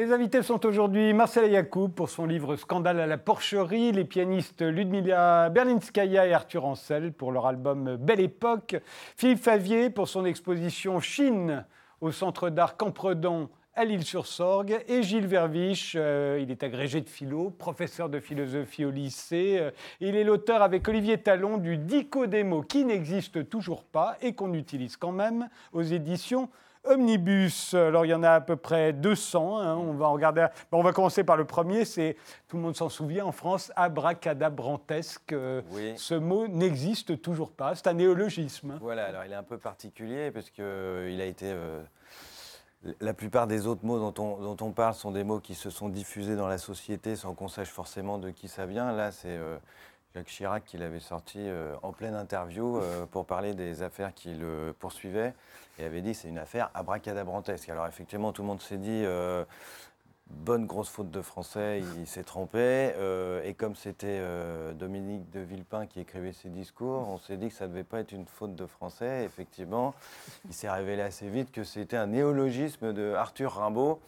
[SPEAKER 1] Mes invités sont aujourd'hui Marcela Yacoub pour son livre Scandale à la porcherie, les pianistes Ludmila Berlinskaya et Arthur Ancel pour leur album Belle Époque, Philippe Favier pour son exposition Chine au Centre d'art Campredon à l'île-sur-Sorgue et Gilles Verviche, euh, il est agrégé de philo, professeur de philosophie au lycée. euh, il est l'auteur avec Olivier Talon du Dico démo qui n'existe toujours pas et qu'on utilise quand même aux éditions Omnibus, alors il y en a à peu près 200. hein, on va en regarder. bon, on va commencer par le premier. C'est tout le monde s'en souvient en France, abracadabrantesque. euh,
[SPEAKER 6] Oui.
[SPEAKER 1] Ce mot n'existe toujours pas. C'est un néologisme. hein.
[SPEAKER 6] Voilà, alors il est un peu particulier parce qu'il a été. euh, la plupart des autres mots dont on, dont on parle sont des mots qui se sont diffusés dans la société sans qu'on sache forcément de qui ça vient. Là, c'est euh, Jacques Chirac qui l'avait sorti euh, en pleine interview euh, pour parler des affaires qui le poursuivaient et avait dit c'est une affaire abracadabrantesque. Alors effectivement, tout le monde s'est dit. euh, Bonne grosse faute de français, il s'est trompé. et comme c'était Dominique de Villepin qui écrivait ses discours, on s'est dit que ça ne devait pas être une faute de français. Effectivement, il s'est révélé assez vite que c'était un néologisme de Arthur Rimbaud,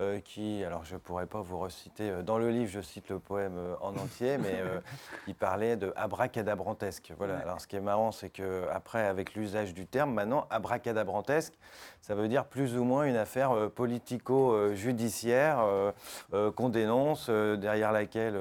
[SPEAKER 6] euh, qui, alors je ne pourrais pas vous reciter, euh, dans le livre je cite le poème euh, en entier, mais euh, il parlait de abracadabrantesque. Voilà. Alors ce qui est marrant, c'est qu'après, avec l'usage du terme, maintenant, abracadabrantesque, ça veut dire plus ou moins une affaire euh, politico-judiciaire qu'on dénonce, derrière laquelle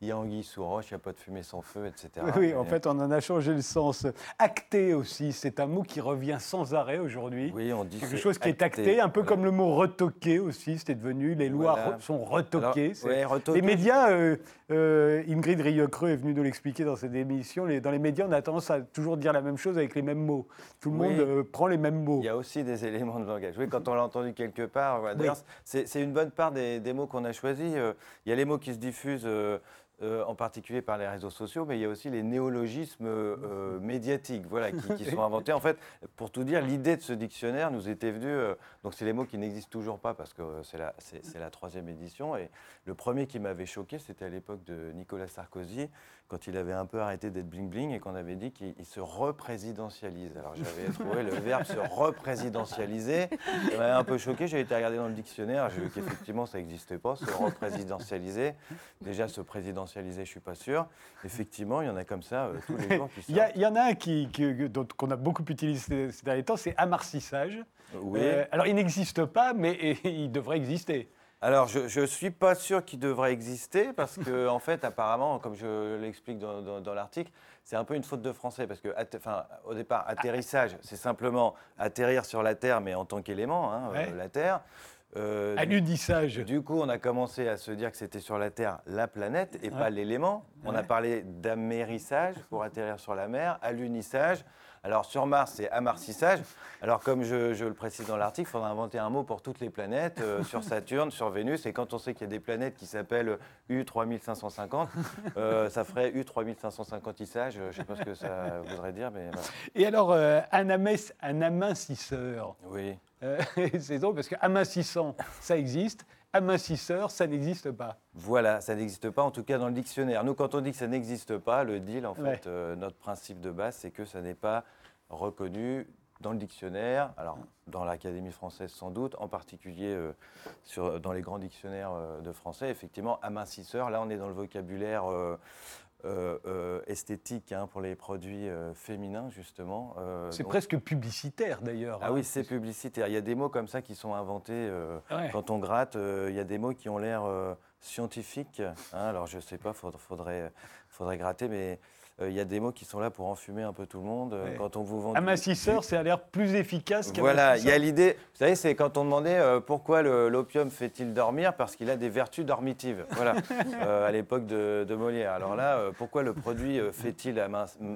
[SPEAKER 6] il y a anguille sous roche, il n'y a pas de fumée sans feu, etc.
[SPEAKER 1] Oui, en fait, on en a changé le sens. Acté aussi, c'est un mot qui revient sans arrêt aujourd'hui.
[SPEAKER 6] oui, on dit
[SPEAKER 1] Quelque chose qui est acté, un peu
[SPEAKER 6] voilà.
[SPEAKER 1] comme le mot retoqué aussi, c'était devenu, les lois
[SPEAKER 6] Voilà.
[SPEAKER 1] re- sont
[SPEAKER 6] Alors,
[SPEAKER 1] retoquées. c'est-
[SPEAKER 6] ouais, retoqué,
[SPEAKER 1] Les médias, euh, euh, Ingrid Rieucreux est venue nous l'expliquer dans cette émission, les- dans les médias, on a tendance à toujours dire la même chose avec les mêmes mots. Tout le
[SPEAKER 6] Oui.
[SPEAKER 1] monde euh, prend les mêmes mots.
[SPEAKER 6] Il y a aussi des éléments de langage. Oui, quand on l'a entendu quelque part, voilà. D'ailleurs, c'est une bonne part des, des mots qu'on a choisis. Il y a les mots qui se diffusent euh, en particulier par les réseaux sociaux, mais il y a aussi les néologismes euh, médiatiques voilà, qui, qui sont inventés. En fait, pour tout dire, l'idée de ce dictionnaire nous était venue. euh, donc, c'est les mots qui n'existent toujours pas parce que c'est la, c'est- c'est la troisième édition. Et le premier qui m'avait choqué, c'était à l'époque de Nicolas Sarkozy, quand il avait un peu arrêté d'être bling-bling et qu'on avait dit qu'il il se représidentialise. Alors, j'avais trouvé le verbe se représidentialiser. Ça m'avait un peu choqué. J'ai été regarder dans le dictionnaire. J'ai vu qu'effectivement, ça n'existait pas, se représidentialiser. Déjà, se présidentialiser, je ne suis pas sûr. Effectivement, il y en a comme ça euh, tous les jours
[SPEAKER 1] Il y, en a un qui, qu'on a beaucoup utilisé ces, ces derniers temps, c'est amarcissage.
[SPEAKER 6] Oui.
[SPEAKER 1] Euh, alors, il n'existe pas, mais il devrait exister.
[SPEAKER 6] Alors, je ne suis pas sûr qu'il devrait exister parce que, en fait, apparemment, comme je l'explique dans, dans- dans l'article, c'est un peu une faute de français parce que, enfin, au départ, atterrissage, c'est simplement atterrir sur la Terre, mais en tant qu'élément, hein, euh, la Terre. Euh,
[SPEAKER 1] Anudissage.
[SPEAKER 6] Du coup, on a commencé à se dire que c'était sur la Terre la planète et pas l'élément. On a parlé d'amérissage pour atterrir sur la mer, alunissage. Alors sur Mars, c'est amarcissage. Alors comme je, je le précise dans l'article, il faudra inventer un mot pour toutes les planètes, euh, sur Saturne, sur Vénus. Et quand on sait qu'il y a des planètes qui s'appellent U3550, euh, ça ferait U3550issage. Je ne sais pas ce que ça voudrait dire, mais voilà.
[SPEAKER 1] Et alors, euh, un, amès- un amincisseur,
[SPEAKER 6] Oui.
[SPEAKER 1] euh, c'est drôle parce que amincissant, ça existe, amincisseur, ça n'existe pas.
[SPEAKER 6] Voilà, ça n'existe pas, en tout cas dans le dictionnaire. Nous, quand on dit que ça n'existe pas, le deal, en
[SPEAKER 1] Ouais.
[SPEAKER 6] fait, euh, notre principe de base, c'est que ça n'est pas reconnu dans le dictionnaire, alors dans l'Académie française sans doute, en particulier euh, sur, dans les grands dictionnaires euh, de français, effectivement, amincisseur, là on est dans le vocabulaire euh, euh, esthétique hein, pour les produits euh, féminins, justement.
[SPEAKER 1] C'est
[SPEAKER 6] donc-
[SPEAKER 1] presque publicitaire d'ailleurs.
[SPEAKER 6] Ah
[SPEAKER 1] hein.
[SPEAKER 6] oui, c'est publicitaire. Il y a des mots comme ça qui sont inventés.
[SPEAKER 1] Ouais.
[SPEAKER 6] quand on gratte, il y a des mots qui ont l'air scientifiques. hein. alors, je ne sais pas, il faudrait, faudrait, gratter, mais il y a des mots qui sont là pour enfumer un peu tout le monde. Euh,
[SPEAKER 1] Ouais.
[SPEAKER 6] Quand on vous vend du-
[SPEAKER 1] Amincisseur, ça a l'air plus efficace
[SPEAKER 6] Voilà, il y a l'idée. Vous savez, c'est quand on demandait euh, pourquoi l'opium fait-il dormir Parce qu'il a des vertus dormitives. Voilà, Euh, à l'époque de, de Molière. Alors là, euh, pourquoi le produit euh, fait-il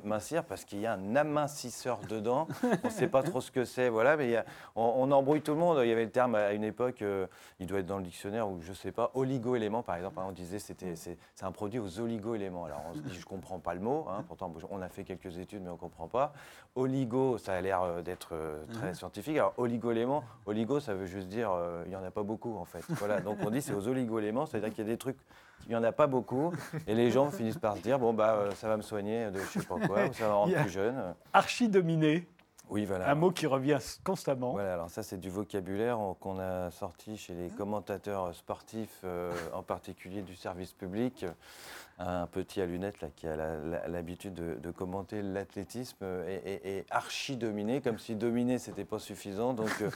[SPEAKER 6] mincir? Parce qu'il y a un amincisseur dedans. On ne sait pas trop ce que c'est. Voilà, mais il y a- on, on embrouille tout le monde. Il y avait le terme à une époque, euh, il doit être dans le dictionnaire ou je ne sais pas, oligo-éléments par exemple. hein, on disait c'était c'est c'est un produit aux oligo-éléments. Alors on se dit je ne comprends pas le mot. Hein, pourtant on a fait quelques études mais on ne comprend pas. Oligo, ça a l'air euh, d'être euh, très scientifique. Alors oligo-éléments, oligo ça veut juste dire euh, il n'y en a pas beaucoup en fait. Voilà, donc on dit c'est aux oligo-éléments, c'est-à-dire qu'il y a des trucs il n'y en a pas beaucoup, et les gens finissent par se dire bon bah euh, ça va me soigner de je sais pas quoi, ou ça va me rendre plus jeune.
[SPEAKER 1] Archidominé,
[SPEAKER 6] Oui voilà.
[SPEAKER 1] un mot qui revient constamment.
[SPEAKER 6] Voilà, alors ça c'est du vocabulaire qu'on a sorti chez les commentateurs sportifs, euh, en particulier du service public. Un petit à lunettes là, qui a l'habitude de, commenter l'athlétisme et- et archi-dominé, comme si dominer c'était pas suffisant. Donc euh,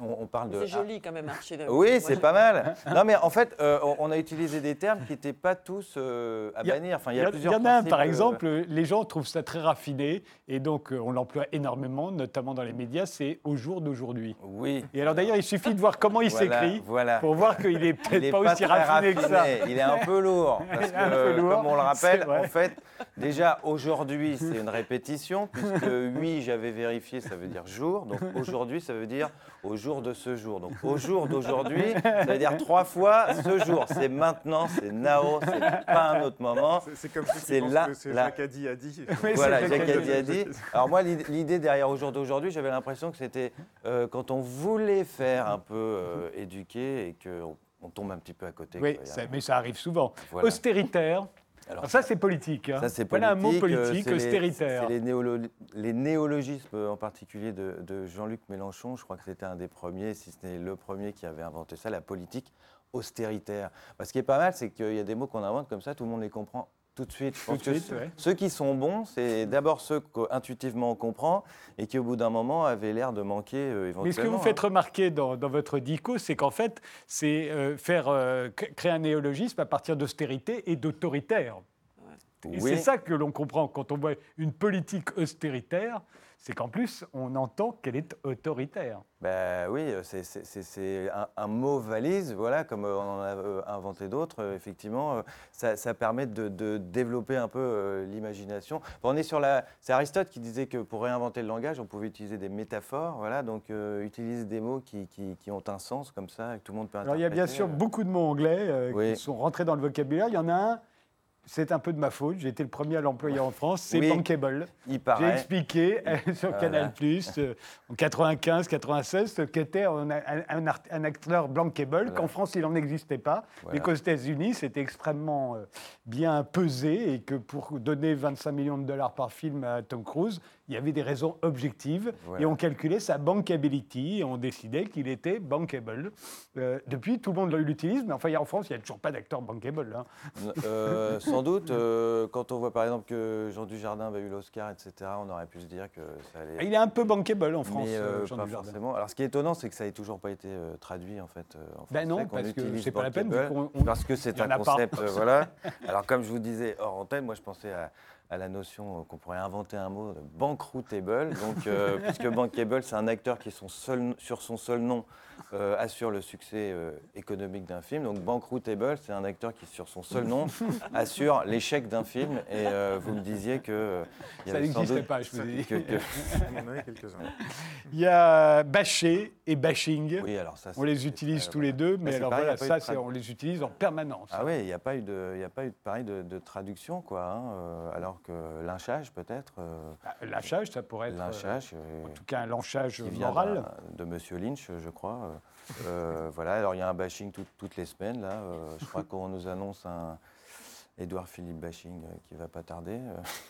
[SPEAKER 6] on, on parle de...
[SPEAKER 2] C'est joli quand même, Archie. de-
[SPEAKER 6] Oui, c'est pas mal. Non, mais en fait, euh, on- a utilisé des termes qui n'étaient pas tous euh, à bannir. Enfin, il y
[SPEAKER 1] y,
[SPEAKER 6] a plusieurs
[SPEAKER 1] il y en a un, par
[SPEAKER 6] euh,
[SPEAKER 1] exemple, les gens trouvent ça très raffiné, et donc euh, on l'emploie énormément, notamment dans les médias, c'est au jour d'aujourd'hui.
[SPEAKER 6] Oui.
[SPEAKER 1] Et alors d'ailleurs, il suffit de voir comment il
[SPEAKER 6] Voilà,
[SPEAKER 1] s'écrit
[SPEAKER 6] Voilà.
[SPEAKER 1] pour voir qu'il est
[SPEAKER 6] Il
[SPEAKER 1] peut-être pas, aussi raffiné, que ça.
[SPEAKER 6] Il est un peu lourd. Parce que,
[SPEAKER 1] peu lourd,
[SPEAKER 6] comme on le rappelle, en fait, déjà aujourd'hui, c'est une répétition, puisque oui, j'avais vérifié, ça veut dire jour. Donc aujourd'hui, ça veut dire au jour de ce jour. Donc au jour d'aujourd'hui, ça veut dire trois fois ce jour. C'est maintenant, c'est now, c'est pas un autre moment.
[SPEAKER 5] C'est- comme ceux
[SPEAKER 6] C'est là-
[SPEAKER 5] que c'est a dit.
[SPEAKER 1] Oui,
[SPEAKER 6] Voilà, Jacques a dit. Alors moi, l'idée derrière au jour d'aujourd'hui, j'avais l'impression que c'était euh, quand on voulait faire un peu euh, éduquer et qu'on on tombe un petit peu à côté.
[SPEAKER 1] Oui, ça- mais ça arrive souvent.
[SPEAKER 6] Voilà.
[SPEAKER 1] Austéritaire,
[SPEAKER 6] Alors,
[SPEAKER 1] ça c'est politique. hein.
[SPEAKER 6] Ça, c'est
[SPEAKER 1] Voilà un mot
[SPEAKER 6] euh,
[SPEAKER 1] politique,
[SPEAKER 6] les-
[SPEAKER 1] austéritaire.
[SPEAKER 6] C'est les, néolo- les néologismes, euh, en particulier de, de Jean-Luc Mélenchon. Je crois que c'était un des premiers, si ce n'est le premier qui avait inventé ça, la politique austéritaire. Bah, ce qui est pas mal, c'est qu'il y a des mots qu'on invente comme ça, tout le monde les comprend tout de suite. Je
[SPEAKER 1] Tout
[SPEAKER 6] pense
[SPEAKER 1] de
[SPEAKER 6] que
[SPEAKER 1] suite,
[SPEAKER 6] ceux-
[SPEAKER 1] ouais.
[SPEAKER 6] ceux qui sont bons, c'est d'abord ceux qu'intuitivement on comprend et qui, au bout d'un moment, avaient l'air de manquer euh, éventuellement.
[SPEAKER 1] Mais ce que vous
[SPEAKER 6] hein.
[SPEAKER 1] faites remarquer dans, dans votre dico, c'est qu'en fait, c'est euh, faire euh, créer un néologisme à partir d'austérité et d'autoritaire. Et
[SPEAKER 6] Oui.
[SPEAKER 1] c'est ça que l'on comprend quand on voit une politique austéritaire, c'est qu'en plus, on entend qu'elle est autoritaire.
[SPEAKER 6] Ben oui, c'est- un, un mot valise, voilà, comme on en a euh, inventé d'autres, euh, effectivement, euh, ça, ça permet de, de développer un peu l'imagination. On est sur la, c'est Aristote qui disait que pour réinventer le langage, on pouvait utiliser des métaphores, voilà, donc euh, utiliser des mots qui, qui- qui ont un sens comme ça, que tout le monde peut
[SPEAKER 1] Alors il y a bien sûr beaucoup de mots anglais euh,
[SPEAKER 6] Oui.
[SPEAKER 1] qui sont rentrés dans le vocabulaire. Il y en a un, c'est un peu de ma faute, j'ai été le premier à l'employer en France, c'est
[SPEAKER 6] Oui.
[SPEAKER 1] bankable. J'ai expliqué euh, sur
[SPEAKER 6] Voilà.
[SPEAKER 1] Canal euh, en 95, 96, ce qu'était un, un- acteur bankable,
[SPEAKER 6] Voilà.
[SPEAKER 1] qu'en France il n'en existait pas,
[SPEAKER 6] Voilà.
[SPEAKER 1] mais qu'aux États-Unis c'était extrêmement euh, bien pesé et que pour donner 25 millions de dollars par film à Tom Cruise, il y avait des raisons objectives
[SPEAKER 6] Voilà.
[SPEAKER 1] et on calculait sa bankability et on décidait qu'il était bankable. Euh, depuis, tout le monde l'utilise, mais enfin en France il n'y a toujours pas d'acteur bankable. hein.
[SPEAKER 6] Euh, sans doute, euh, quand on voit par exemple que Jean Dujardin avait eu l'Oscar, etc., on aurait pu se dire que ça allait.
[SPEAKER 1] Il est un peu bankable en France,
[SPEAKER 6] mais
[SPEAKER 1] Jean
[SPEAKER 6] pas
[SPEAKER 1] Dujardin.
[SPEAKER 6] forcément. Alors, ce qui est étonnant, c'est que ça n'ait toujours pas été traduit en fait. en
[SPEAKER 1] Ben
[SPEAKER 6] français,
[SPEAKER 1] non, parce que c'est pas la peine, on-
[SPEAKER 6] Parce que c'est un concept, voilà. Alors, comme je vous disais hors antenne, moi je pensais à, à la notion euh, qu'on pourrait inventer un mot de bankrootable. Donc, euh, puisque bankable, c'est un acteur qui son seul, sur son seul nom euh, assure le succès euh, économique d'un film. Donc bankrootable, c'est un acteur qui sur son seul nom assure l'échec d'un film. Et euh, vous me disiez que euh, il y
[SPEAKER 1] Ça n'existait pas, je vous ai dit.
[SPEAKER 6] que- que-
[SPEAKER 5] On en avait quelques-uns.
[SPEAKER 1] Il y a bâcher et bashing.
[SPEAKER 6] oui, alors ça.
[SPEAKER 1] On les utilise tous les deux, mais
[SPEAKER 6] c'est
[SPEAKER 1] alors
[SPEAKER 6] pareil,
[SPEAKER 1] voilà, ça,
[SPEAKER 6] de
[SPEAKER 1] on les utilise en permanence.
[SPEAKER 6] Ah oui, il n'y a pas eu de, il y a pas eu de pareil de, de traduction quoi. hein, alors que lynchage peut-être. euh,
[SPEAKER 1] Ah, Lynchage, ça pourrait être
[SPEAKER 6] lynchage. euh,
[SPEAKER 1] en tout cas un lynchage
[SPEAKER 6] qui vient
[SPEAKER 1] moral.
[SPEAKER 6] d'un- de Monsieur Lynch, je crois. Euh, voilà, alors il y a un bashing tout- toutes les semaines, là. Euh, je crois qu'on nous annonce un Édouard Philippe bashing euh, qui va pas tarder.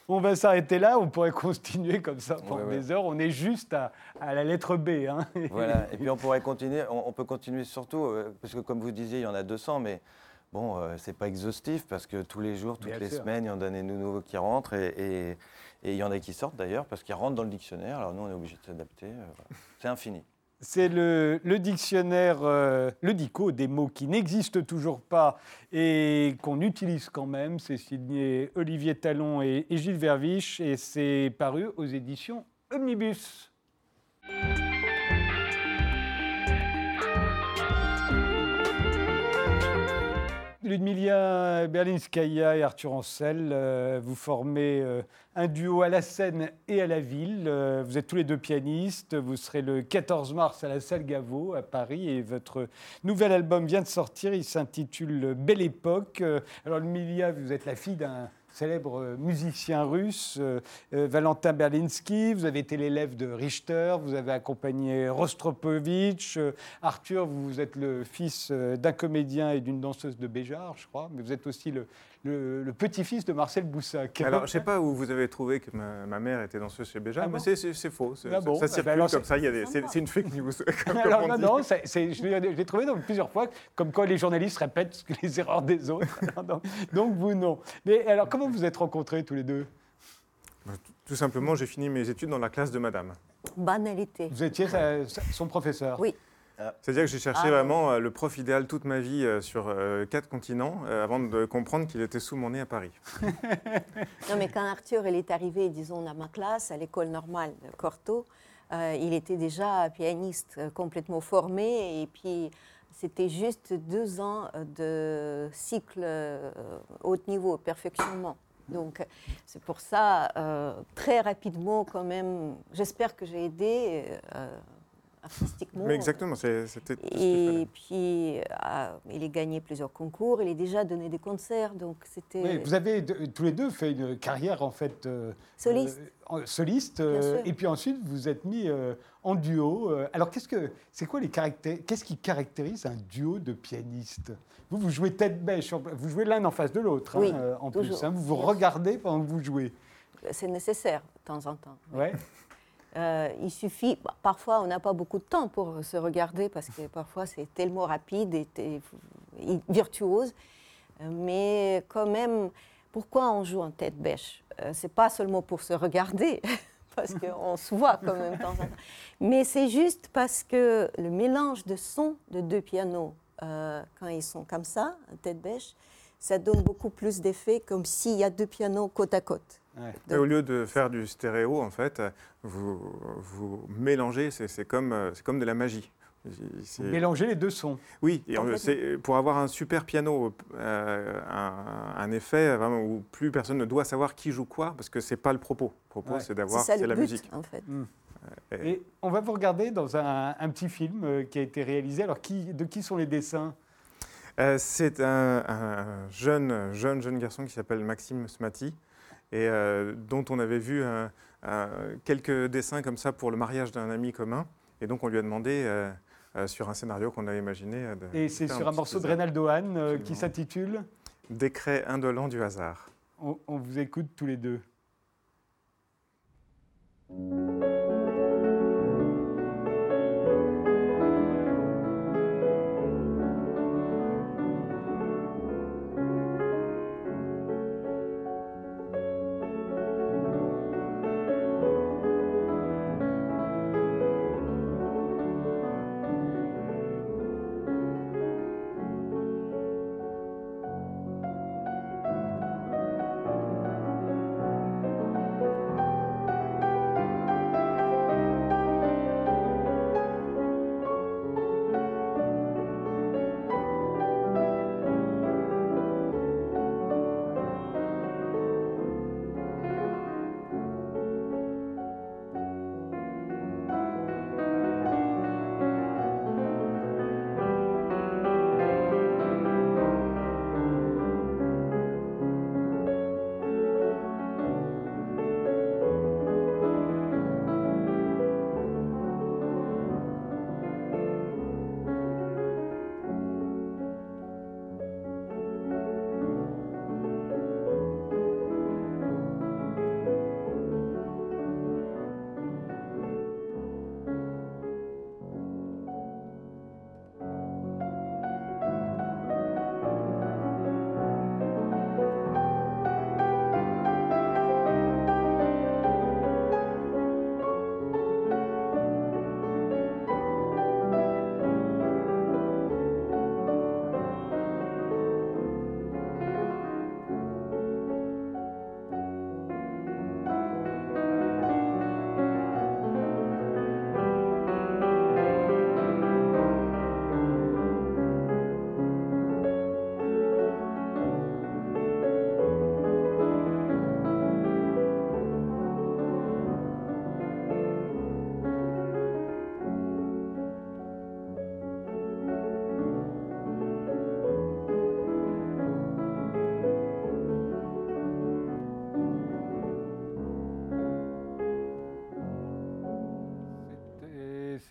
[SPEAKER 1] On va s'arrêter là, on pourrait continuer comme ça pendant
[SPEAKER 6] Ouais, ouais.
[SPEAKER 1] des heures. On est juste à, à la lettre B. hein.
[SPEAKER 6] Voilà, et puis on pourrait continuer, on, on peut continuer surtout, parce que comme vous disiez, il y en a 200, mais bon, c'est pas exhaustif, parce que tous les jours, toutes
[SPEAKER 1] Bien
[SPEAKER 6] les
[SPEAKER 1] sûr.
[SPEAKER 6] semaines, il y en a des nouveaux qui rentrent, et, et- et il y en a qui sortent d'ailleurs, parce qu'ils rentrent dans le dictionnaire, alors nous, on est obligé de s'adapter. C'est infini.
[SPEAKER 1] C'est le, dictionnaire, euh, le dico des mots qui n'existent toujours pas et qu'on utilise quand même. C'est signé Olivier Talon et, et Gilles Verviche et c'est paru aux éditions Omnibus. Ludmilla Berlinskaya et Arthur Ancel, euh, vous formez euh, un duo à la scène et à la ville. Euh, vous êtes tous les deux pianistes. Vous serez le 14 mars à la salle Gaveau à Paris et votre nouvel album vient de sortir. Il s'intitule Belle Époque. Alors, Ludmilla, vous êtes la fille d'un célèbre euh, musicien russe, euh, euh, Valentin Berlinski. Vous avez été l'élève de Richter. Vous avez accompagné Rostropovitch. Arthur, vous êtes le fils d'un comédien et d'une danseuse de Béjar, je crois. Mais vous êtes aussi le, le- le petit-fils de Marcel Boussac.
[SPEAKER 5] Alors, je ne sais pas où vous avez trouvé que ma, ma mère était danseuse chez Béja,
[SPEAKER 1] Ah
[SPEAKER 5] mais
[SPEAKER 1] bon
[SPEAKER 5] c'est- faux. c'est-
[SPEAKER 1] Ah bon
[SPEAKER 5] Ça
[SPEAKER 1] Bah,
[SPEAKER 5] circule
[SPEAKER 1] alors,
[SPEAKER 5] comme ça. C'est une fake news. comme
[SPEAKER 1] Alors,
[SPEAKER 5] on
[SPEAKER 1] non,
[SPEAKER 5] dit.
[SPEAKER 1] non, je l'ai je l'ai trouvé donc, plusieurs fois, comme quand les journalistes répètent les erreurs des autres. Alors, donc, donc, vous, non. Mais alors, comment vous êtes rencontrés tous les deux?
[SPEAKER 5] Tout simplement, j'ai fini mes études dans la classe de madame.
[SPEAKER 4] Banalité.
[SPEAKER 1] Vous étiez sa- son professeur?
[SPEAKER 4] Oui.
[SPEAKER 5] C'est-à-dire que j'ai cherché
[SPEAKER 4] Ah.
[SPEAKER 5] vraiment euh, le prof idéal toute ma vie euh, sur euh, quatre continents euh, avant de comprendre qu'il était sous mon nez à Paris.
[SPEAKER 4] Non, mais quand Arthur il est arrivé, disons, dans ma classe, à l'école normale de Corto, euh, il était déjà pianiste euh, complètement formé. Et puis, c'était juste deux ans de cycle euh, haut niveau, perfectionnement. Donc, c'est pour ça, euh, très rapidement, quand même, j'espère que j'ai aidé euh, artistiquement.
[SPEAKER 5] Mais exactement, c'était
[SPEAKER 4] Et puis, euh, il a gagné plusieurs concours, il a déjà donné des concerts, donc c'était
[SPEAKER 1] Oui, Vous avez de- tous les deux fait une carrière, en fait. euh,
[SPEAKER 4] soliste.
[SPEAKER 1] euh, soliste,
[SPEAKER 4] Bien
[SPEAKER 1] euh,
[SPEAKER 4] sûr.
[SPEAKER 1] et puis ensuite vous vous êtes mis euh, en duo. alors qu'est-ce que c'est quoi les caractères Qu'est-ce qui caractérise un duo de pianistes? Vous vous jouez tête bêche, vous jouez l'un en face de l'autre, hein,
[SPEAKER 4] Oui,
[SPEAKER 1] en plus. hein. vous vous regardez pendant que vous jouez.
[SPEAKER 4] C'est nécessaire de temps en temps.
[SPEAKER 1] Ouais.
[SPEAKER 4] Euh, il suffit, bah, parfois on n'a pas beaucoup de temps pour se regarder parce que parfois c'est tellement rapide et, virtuose. Euh, Mais quand même, pourquoi on joue en tête bêche? Euh, C'est pas seulement pour se regarder, parce qu'on se voit quand même temps en temps. Mais c'est juste parce que le mélange de sons de deux pianos, euh, quand ils sont comme ça, en tête bêche, ça donne beaucoup plus d'effet comme s'il y a deux pianos côte à côte.
[SPEAKER 5] Et au lieu de faire du stéréo, en fait, vous, vous mélangez, c'est c'est comme, euh, c'est comme de la magie. C'est-
[SPEAKER 1] Vous mélangez les deux sons.
[SPEAKER 5] Oui, et c'est pour avoir un super piano, euh, un, un effet vraiment où plus personne ne doit savoir qui joue quoi, parce que c'est pas le propos. Le propos,
[SPEAKER 1] Ouais.
[SPEAKER 5] c'est
[SPEAKER 4] C'est
[SPEAKER 5] d'avoir,
[SPEAKER 4] ça
[SPEAKER 5] c'est
[SPEAKER 4] le
[SPEAKER 5] la
[SPEAKER 4] but,
[SPEAKER 5] musique.
[SPEAKER 4] en fait.
[SPEAKER 5] Et-
[SPEAKER 1] Et on va vous regarder dans un, un petit film euh, qui a été réalisé. Alors qui, de qui sont les dessins?
[SPEAKER 5] Euh, c'est un, un jeune, jeune, jeune garçon qui s'appelle Maxime Smati et euh, dont on avait vu un- un- quelques dessins comme ça pour le mariage d'un ami commun. Et donc on lui a demandé, euh, euh, sur un scénario qu'on avait imaginé, de
[SPEAKER 1] Et c'est sur un morceau de. Reynaldo Hahn qui s'intitule
[SPEAKER 5] Décret indolent du hasard.
[SPEAKER 1] on, on vous écoute tous les deux.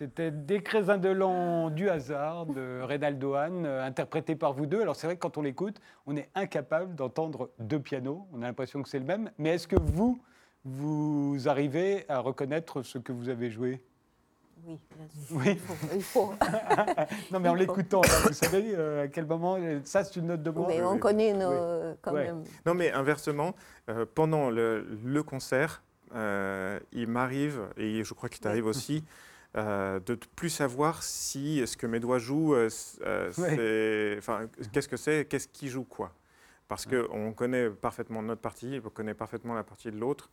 [SPEAKER 1] C'était Des Crézins de l'an du hasard de Reynaldo Hahn, euh, interprété par vous deux. Alors c'est vrai que quand on l'écoute, on est incapable d'entendre deux pianos. On a l'impression que c'est le même. Mais est-ce que vous, vous arrivez à reconnaître ce que vous avez joué?
[SPEAKER 4] Oui, bien sûr.
[SPEAKER 1] Oui.
[SPEAKER 4] Il faut.
[SPEAKER 1] Non, mais en l'écoutant, vous savez euh, à quel moment euh, Ça, c'est une note de moi.
[SPEAKER 4] Mais on connaît nos, quand
[SPEAKER 1] Ouais.
[SPEAKER 4] même.
[SPEAKER 5] Non, mais inversement, euh, pendant le, le concert, euh, il m'arrive, et je crois qu'il t'arrive aussi, euh, de ne plus savoir si ce que mes doigts jouent, euh, euh,
[SPEAKER 1] Ouais.
[SPEAKER 5] enfin, qu'est-ce que c'est, qu'est-ce qui joue quoi. Parce qu'on connaît parfaitement notre partie, on connaît parfaitement la partie de l'autre,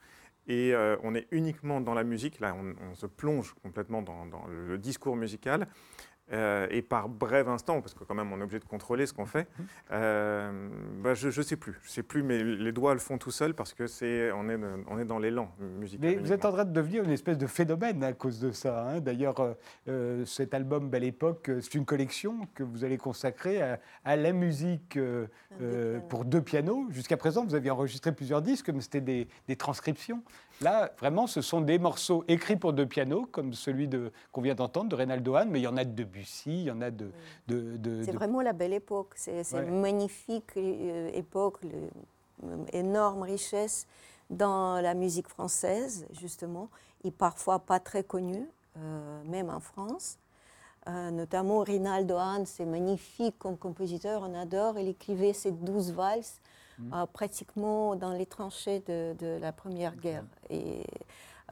[SPEAKER 5] et euh, on est uniquement dans la musique, là on, on se plonge complètement dans, dans le discours musical, euh, et par bref instant, parce que quand même on est obligé de contrôler ce qu'on fait, euh, bah, je ne sais plus. Je sais plus, mais les doigts le font tout seuls parce que c'est on est, on est dans l'élan musical.
[SPEAKER 1] Mais vous êtes en train de devenir une espèce de phénomène à cause de ça. hein. D'ailleurs, euh, cet album Belle Époque, c'est une collection que vous allez consacrer à, à la musique pour deux pianos. Jusqu'à présent, vous aviez enregistré plusieurs disques, mais c'était des, des transcriptions. Là, vraiment, ce sont des morceaux écrits pour deux pianos, comme celui de- qu'on vient d'entendre de Reynaldo Hahn, mais il y en a de Debussy, il y en a de... de, de-
[SPEAKER 4] C'est vraiment la belle époque. C'est
[SPEAKER 1] Ouais.
[SPEAKER 4] une magnifique euh, époque, une énorme richesse dans la musique française, justement, et parfois pas très connue, euh, même en France. Euh, notamment Rinaldo Hahn, c'est magnifique comme compositeur, on adore. Il écrivait ces douze valses euh, pratiquement dans les tranchées de, de la Première Guerre. Et,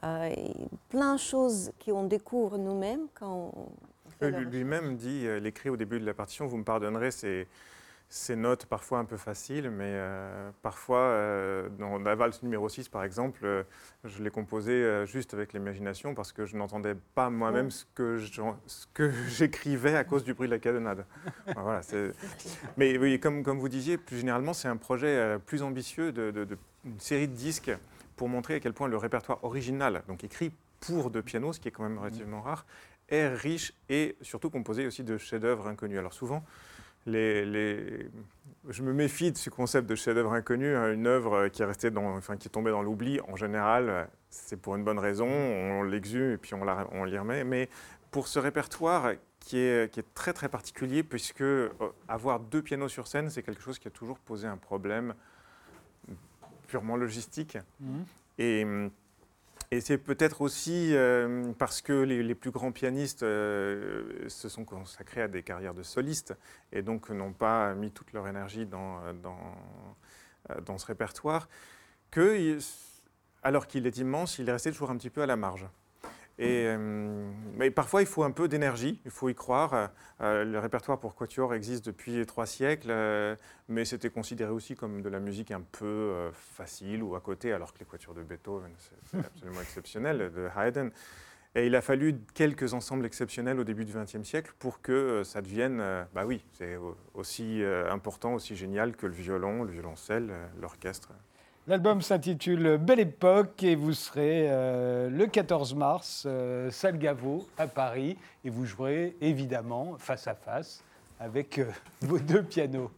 [SPEAKER 4] euh, et plein de choses qu'on découvre nous-mêmes quand on
[SPEAKER 5] Lui-même dit, euh, l'écrit au début de la partition, vous me pardonnerez ces, ces notes parfois un peu faciles, mais euh, parfois, euh, dans la valse numéro 6 par exemple, euh, je l'ai composée juste avec l'imagination parce que je n'entendais pas moi-même ce que j'écrivais à cause du bruit de la cadenade. Enfin, voilà, mais comme, vous disiez, plus généralement, c'est un projet plus ambitieux de, de- de- série de disques pour montrer à quel point le répertoire original, donc écrit pour deux pianos, ce qui est quand même relativement rare, est riche et surtout composé aussi de chefs-d'œuvre inconnus. Alors souvent, les, les- je me méfie de ce concept de chef-d'œuvre inconnu, hein, une œuvre qui est restée dans, enfin, qui est tombée dans l'oubli. En général, c'est pour une bonne raison, on l'exhume et puis on, la- on l'y remet. Mais pour ce répertoire qui est, qui est très très particulier, puisque euh, avoir deux pianos sur scène, c'est quelque chose qui a toujours posé un problème purement logistique.
[SPEAKER 1] Mhm.
[SPEAKER 5] Et, hum, et c'est peut-être aussi euh, parce que les, plus grands pianistes euh, se sont consacrés à des carrières de solistes et donc n'ont pas mis toute leur énergie dans, euh, ce répertoire, que, alors qu'il est immense, il est resté toujours un petit peu à la marge. Et, euh, mais parfois, il faut un peu d'énergie, il faut y croire. Euh, le répertoire pour quatuor existe depuis trois siècles, euh, mais c'était considéré aussi comme de la musique un peu facile ou à côté, alors que les quatuors de Beethoven, c'est absolument exceptionnel, de Haydn. Et il a fallu quelques ensembles exceptionnels au début du XXe siècle pour que ça devienne, bah oui, c'est au- aussi important, aussi génial que le violon, le violoncelle, l'orchestre.
[SPEAKER 1] L'album s'intitule Belle Époque et vous serez euh, le 14 mars, euh, salle Gaveau à Paris, et vous jouerez évidemment face à face avec euh, vos deux pianos.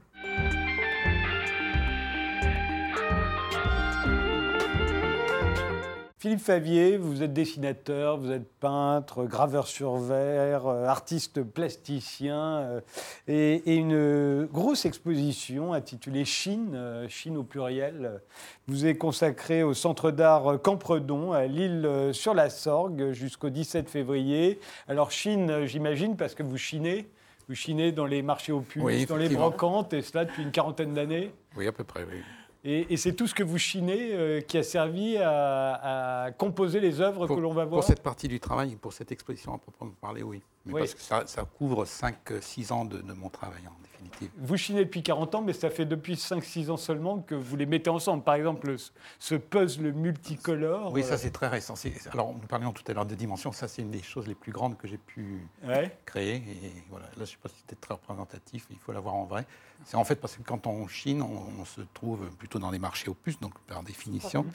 [SPEAKER 1] Philippe Favier, vous êtes dessinateur, vous êtes peintre, graveur sur verre, euh, artiste plasticien, euh, et, et une grosse exposition intitulée Chine, euh, Chine au pluriel, vous est consacrée au Centre d'art Campredon à Lille euh, sur la Sorgue jusqu'au 17 février. Alors Chine, j'imagine, parce que vous chinez, vous chinez dans les marchés aux puces,
[SPEAKER 3] Oui,
[SPEAKER 1] dans les brocantes, et cela depuis une quarantaine d'années?
[SPEAKER 3] Oui, à peu près, oui.
[SPEAKER 1] Et, et c'est tout ce que vous chinez euh, qui a servi à, à composer les œuvres
[SPEAKER 3] Pour,
[SPEAKER 1] que l'on va voir.
[SPEAKER 3] pour cette partie du travail, pour cette exposition à proprement parler, oui. Mais
[SPEAKER 1] Oui.
[SPEAKER 3] parce que ça, ça couvre 5-6 ans de, de mon travail, en définitive.
[SPEAKER 1] Vous chinez depuis 40 ans, mais ça fait depuis 5-6 ans seulement que vous les mettez ensemble. Par exemple, ce- puzzle multicolore.
[SPEAKER 3] Oui, ça
[SPEAKER 1] euh,
[SPEAKER 3] c'est très récent. Alors, nous parlions tout à l'heure de dimensions. Ça, c'est une des choses les plus grandes que j'ai pu
[SPEAKER 1] ouais.
[SPEAKER 3] créer. Et voilà, là, je ne sais pas si c'était très représentatif. Il faut l'avoir en vrai. C'est en fait parce que quand on chine, on, on se trouve plutôt dans les marchés aux puces, donc par définition,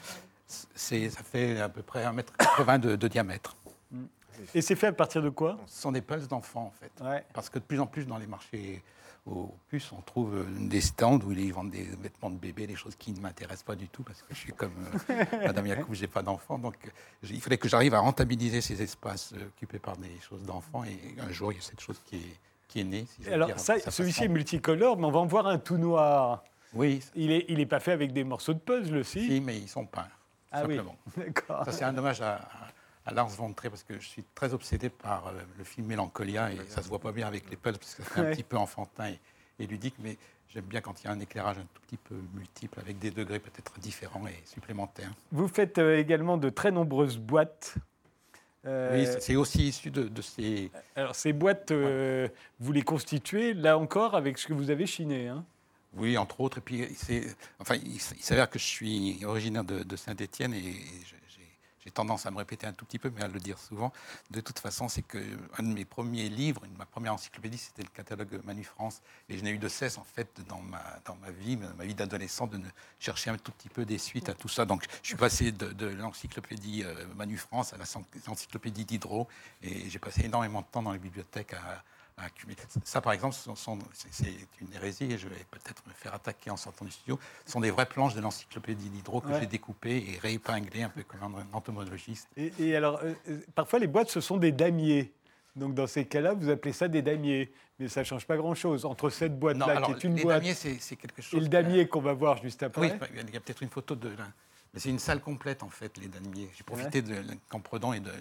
[SPEAKER 3] c'est, ça fait à peu près 1m80 de, de diamètre.
[SPEAKER 1] Et c'est fait à partir de quoi?
[SPEAKER 3] Ce sont des pulses d'enfants, en fait.
[SPEAKER 1] ouais.
[SPEAKER 3] Parce que de plus en plus dans les marchés aux puces, on trouve euh, des stands où ils vendent des vêtements de bébé, des choses qui ne m'intéressent pas du tout parce que je suis comme euh, Madame Yacoub, je n'ai pas d'enfant. Donc il fallait que j'arrive à rentabiliser ces espaces euh, occupés par des choses d'enfants. Et un jour, il y a cette chose qui est, qui est née. si
[SPEAKER 1] Alors,
[SPEAKER 3] dire.
[SPEAKER 1] ça,
[SPEAKER 3] Ça
[SPEAKER 1] celui-ci est multicolore, mais on va en voir un tout noir.
[SPEAKER 3] Oui,
[SPEAKER 1] Il n'est il est pas fait avec des morceaux de puzzle aussi
[SPEAKER 3] si, mais ils sont peints.
[SPEAKER 1] Ah oui,
[SPEAKER 3] simplement.
[SPEAKER 1] d'accord.
[SPEAKER 3] Ça, c'est un hommage à, à Lars von Trier parce que je suis très obsédé par euh, le film Mélancolia et ça se voit pas bien avec les puzzles parce que
[SPEAKER 1] Ouais.
[SPEAKER 3] un petit peu enfantin et, et ludique, mais j'aime bien quand il y a un éclairage un tout petit peu multiple avec des degrés peut-être différents et supplémentaires.
[SPEAKER 1] Vous faites euh, également de très nombreuses boîtes. Euh,
[SPEAKER 3] Oui, c'est- c'est aussi issu de, de ces.
[SPEAKER 1] alors, ces boîtes, euh, vous les constituez, là encore, avec ce que vous avez chiné. hein?
[SPEAKER 3] Oui, entre autres. Et puis, enfin, il, s'avère que je suis originaire de, Saint-Étienne et, j'ai- tendance à me répéter un tout petit peu, mais à le dire souvent. De toute façon, c'est que un de mes premiers livres, ma première encyclopédie, c'était le catalogue Manu France. Et je n'ai eu de cesse, en fait, dans ma, dans ma vie, ma vie d'adolescent, de chercher un tout petit peu des suites à tout ça. Donc, je suis passé de, de l'encyclopédie euh, Manu France à l'encyclopédie Diderot. Et j'ai passé énormément de temps dans les bibliothèques à, à accumuler. Ça, par exemple, c'est une hérésie et je vais peut-être me faire attaquer en sortant du studio. Ce sont des vraies planches de l'encyclopédie Diderot que
[SPEAKER 1] Ouais.
[SPEAKER 3] j'ai découpées et réépinglées un peu comme un entomologiste.
[SPEAKER 1] et, et alors, euh, euh, parfois, les boîtes, ce sont des damiers. Donc, dans ces cas-là, vous appelez ça des damiers. Mais ça ne change pas grand-chose. Entre cette boîte-là, qui est une
[SPEAKER 3] les
[SPEAKER 1] boîte,
[SPEAKER 3] damiers, c'est c'est quelque chose.
[SPEAKER 1] et le damier qu'on va voir juste après.
[SPEAKER 3] Oui, il y a peut-être une photo de. la- Mais c'est une salle complète, en fait, les damiers. J'ai profité de Camp Predon et de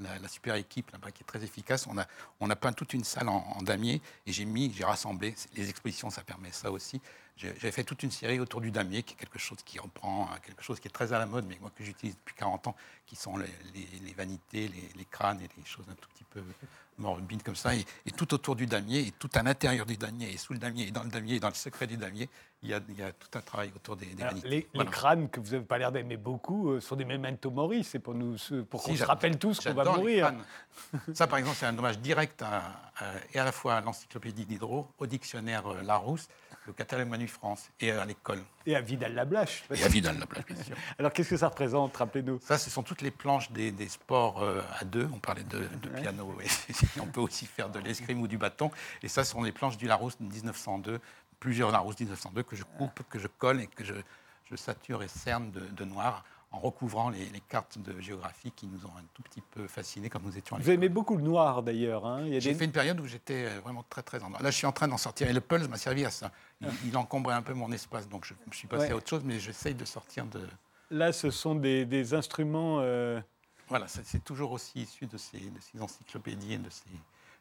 [SPEAKER 3] la, super équipe là-bas qui est très efficace. On a, on a peint toute une salle en, damier et j'ai mis, j'ai rassemblé. Les expositions, ça permet ça aussi. J'ai fait toute une série autour du damier, qui est quelque chose qui reprend euh, quelque chose qui est très à la mode, mais moi que j'utilise depuis 40 ans, qui sont les vanités, les, les crânes et les choses un tout petit peu morbides comme ça. Et, et tout autour du damier, et tout à l'intérieur du damier, et sous le damier, et dans le damier, et dans le secret du damier, il y a, il y a tout un travail autour des, des
[SPEAKER 1] Alors, les, crânes que vous n'avez pas l'air d'aimer beaucoup euh, sont des memento mori. C'est pour, nous, pour
[SPEAKER 3] Si,
[SPEAKER 1] qu'on se rappelle tous qu'on va mourir.
[SPEAKER 3] Ça, par exemple, c'est un hommage direct à, à- et à la fois à l'encyclopédie Diderot, au dictionnaire euh, Larousse, au catalogue Manu France et à l'école.
[SPEAKER 1] Et à Vidal-Lablache.
[SPEAKER 3] Et à Vidal, la place, bien sûr.
[SPEAKER 1] Alors, qu'est-ce que ça représente Rappelez-nous?
[SPEAKER 3] Ça, ce sont toutes les planches des, des sports euh, à deux. On parlait de, de piano, et on peut aussi faire de l'escrime ou du bâton. Et ça, ce sont les planches du Larousse de 1902, plusieurs Larousse 1902 que je coupe, que je colle et que je, je sature et cerne de, de noir en recouvrant les, les cartes de géographie qui nous ont un tout petit peu fascinés quand nous étions à
[SPEAKER 1] Vous aimez beaucoup le noir, d'ailleurs. hein.
[SPEAKER 3] J'ai
[SPEAKER 1] des-
[SPEAKER 3] fait une période où j'étais euh, vraiment très très en Là, je suis en train d'en sortir. Et le Pulse m'a servi à ça. Il, il encombrait un peu mon espace, donc je me suis passé
[SPEAKER 1] Ouais.
[SPEAKER 3] à autre chose, mais j'essaye de sortir de.
[SPEAKER 1] Là, ce sont des, des instruments. euh,
[SPEAKER 3] Voilà, c'est c'est toujours aussi issu de ces, de ces encyclopédies et de ces,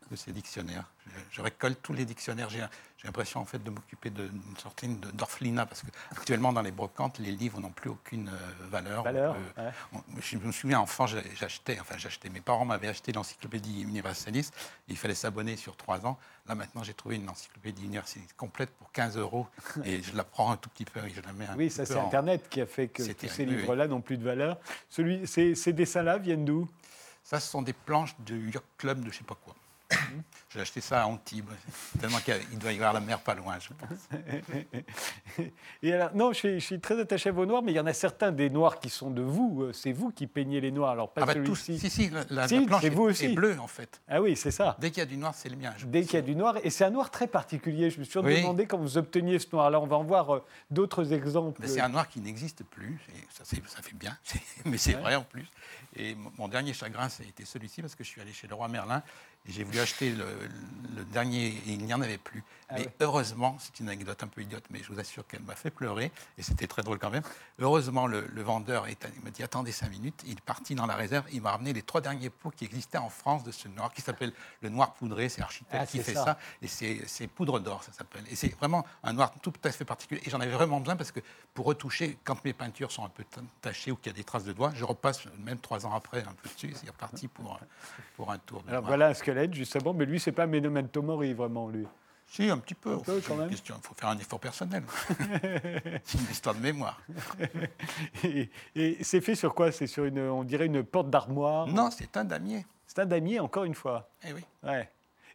[SPEAKER 3] de ces dictionnaires. Je, je récolte tous les dictionnaires. J'ai l'impression en fait de m'occuper d'une sorte d'orphelinat parce que actuellement dans les brocantes, les livres n'ont plus aucune euh, valeur.
[SPEAKER 1] valeurs.
[SPEAKER 3] On peut-
[SPEAKER 1] ouais.
[SPEAKER 3] On- Je me souviens, enfant, j'achetais, enfin j'achetais, mes parents m'avaient acheté l'encyclopédie Universalis, il fallait s'abonner sur trois ans. Là maintenant, j'ai trouvé une encyclopédie Universalis complète pour 15 euros et je la prends un tout petit peu et je la mets un
[SPEAKER 1] Oui, ça, c'est
[SPEAKER 3] en-
[SPEAKER 1] Internet qui a fait que tous ces
[SPEAKER 3] oui.
[SPEAKER 1] livres-là n'ont plus de valeur. Celui, ces, ces dessins-là viennent d'où?
[SPEAKER 3] Ça, ce sont des planches du yacht club de je sais pas quoi.
[SPEAKER 1] Mhm.
[SPEAKER 3] J'ai acheté ça à Antibes, tellement qu'il doit y avoir la mer pas loin, je pense.
[SPEAKER 1] Et alors, non, je suis, je suis très attaché à vos noirs, mais il y en a certains des noirs qui sont de vous. euh, C'est vous qui peignez les noirs, alors pas
[SPEAKER 3] Ah bah tous,
[SPEAKER 1] celui-ci.
[SPEAKER 3] si, si, la, la-
[SPEAKER 1] Si,
[SPEAKER 3] la planche
[SPEAKER 1] c'est
[SPEAKER 3] est,
[SPEAKER 1] vous aussi.
[SPEAKER 3] est bleue en fait.
[SPEAKER 1] Ah oui, c'est ça.
[SPEAKER 3] Dès qu'il y a du noir, c'est le mien.
[SPEAKER 1] Dès qu'il y a du noir, et c'est un noir très particulier. Je me suis
[SPEAKER 3] Oui.
[SPEAKER 1] demandé comment vous obteniez ce noir-là. On va en voir euh, d'autres exemples.
[SPEAKER 3] C'est un noir qui n'existe plus, et ça, fait bien, mais c'est vrai en plus. Et mon, dernier chagrin, ça a été celui-ci, parce que je suis allé chez le roi Merlin, j'ai voulu acheter le, le dernier, et il n'y en avait plus.
[SPEAKER 1] Ah
[SPEAKER 3] mais heureusement, c'est une anecdote un peu idiote, mais je vous assure qu'elle m'a fait pleurer, et c'était très drôle quand même. Heureusement, le, le vendeur est il m'a dit attendez cinq minutes, il est parti dans la réserve, il m'a ramené les trois derniers pots qui existaient en France de ce noir, qui s'appelle le noir poudré, c'est Architecte
[SPEAKER 1] Ah,
[SPEAKER 3] qui fait
[SPEAKER 1] ça.
[SPEAKER 3] ça, et c'est poudre d'or, ça s'appelle. Et c'est vraiment un noir tout à fait particulier. Et j'en avais vraiment besoin parce que pour retoucher, quand mes peintures sont un peu tachées ou qu'il y a des traces de doigts, je repasse même trois ans après un peu dessus. C'est reparti pour, pour un tour. De
[SPEAKER 1] Alors
[SPEAKER 3] noir.
[SPEAKER 1] voilà un justement, mais lui, c'est pas Memento Mori, vraiment, lui.
[SPEAKER 3] Si, un petit peu.
[SPEAKER 1] peu,
[SPEAKER 3] C'est
[SPEAKER 1] quand
[SPEAKER 3] une
[SPEAKER 1] même.
[SPEAKER 3] question, Il faut faire un effort personnel. c'est une histoire de mémoire.
[SPEAKER 1] Et, et c'est fait sur quoi? C'est sur une, on dirait une porte d'armoire?
[SPEAKER 3] Non, c'est un damier.
[SPEAKER 1] C'est un damier, encore une fois.
[SPEAKER 3] Eh oui.
[SPEAKER 1] Ouais.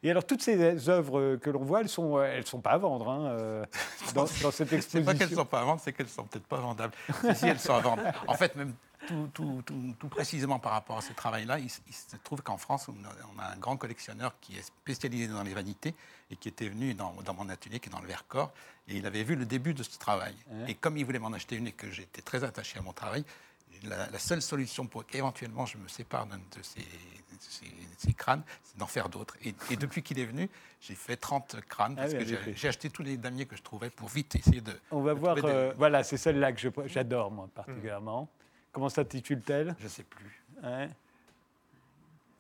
[SPEAKER 1] Et alors, toutes ces œuvres euh, que l'on voit, elles sont, euh, elles sont pas à vendre hein, euh, dans, dans cette
[SPEAKER 3] C'est pas qu'elles
[SPEAKER 1] exposition.
[SPEAKER 3] sont pas à vendre, c'est qu'elles sont peut-être pas vendables. si, si, elles sont à vendre. En fait, même tout, tout- tout- tout précisément par rapport à ce travail-là, il, se trouve qu'en France, on a, un grand collectionneur qui est spécialisé dans les vanités et qui était venu dans, dans mon atelier, qui est dans le Vercors, et il avait vu le début de ce travail.
[SPEAKER 1] Ouais.
[SPEAKER 3] Et comme il voulait m'en acheter une et que j'étais très attaché à mon travail, la, la seule solution pour qu'éventuellement je me sépare de ces, de ces- ces crânes, c'est d'en faire d'autres. Et, et depuis qu'il est venu, j'ai fait 30 crânes,
[SPEAKER 1] Ah
[SPEAKER 3] parce
[SPEAKER 1] oui,
[SPEAKER 3] que j'ai acheté tous les damiers que je trouvais pour vite essayer de...
[SPEAKER 1] On va voir.
[SPEAKER 3] des-
[SPEAKER 1] euh, voilà, c'est celle-là que j'adore, moi, particulièrement. Comment s'intitule-t-elle?
[SPEAKER 3] Je sais plus.
[SPEAKER 1] Hein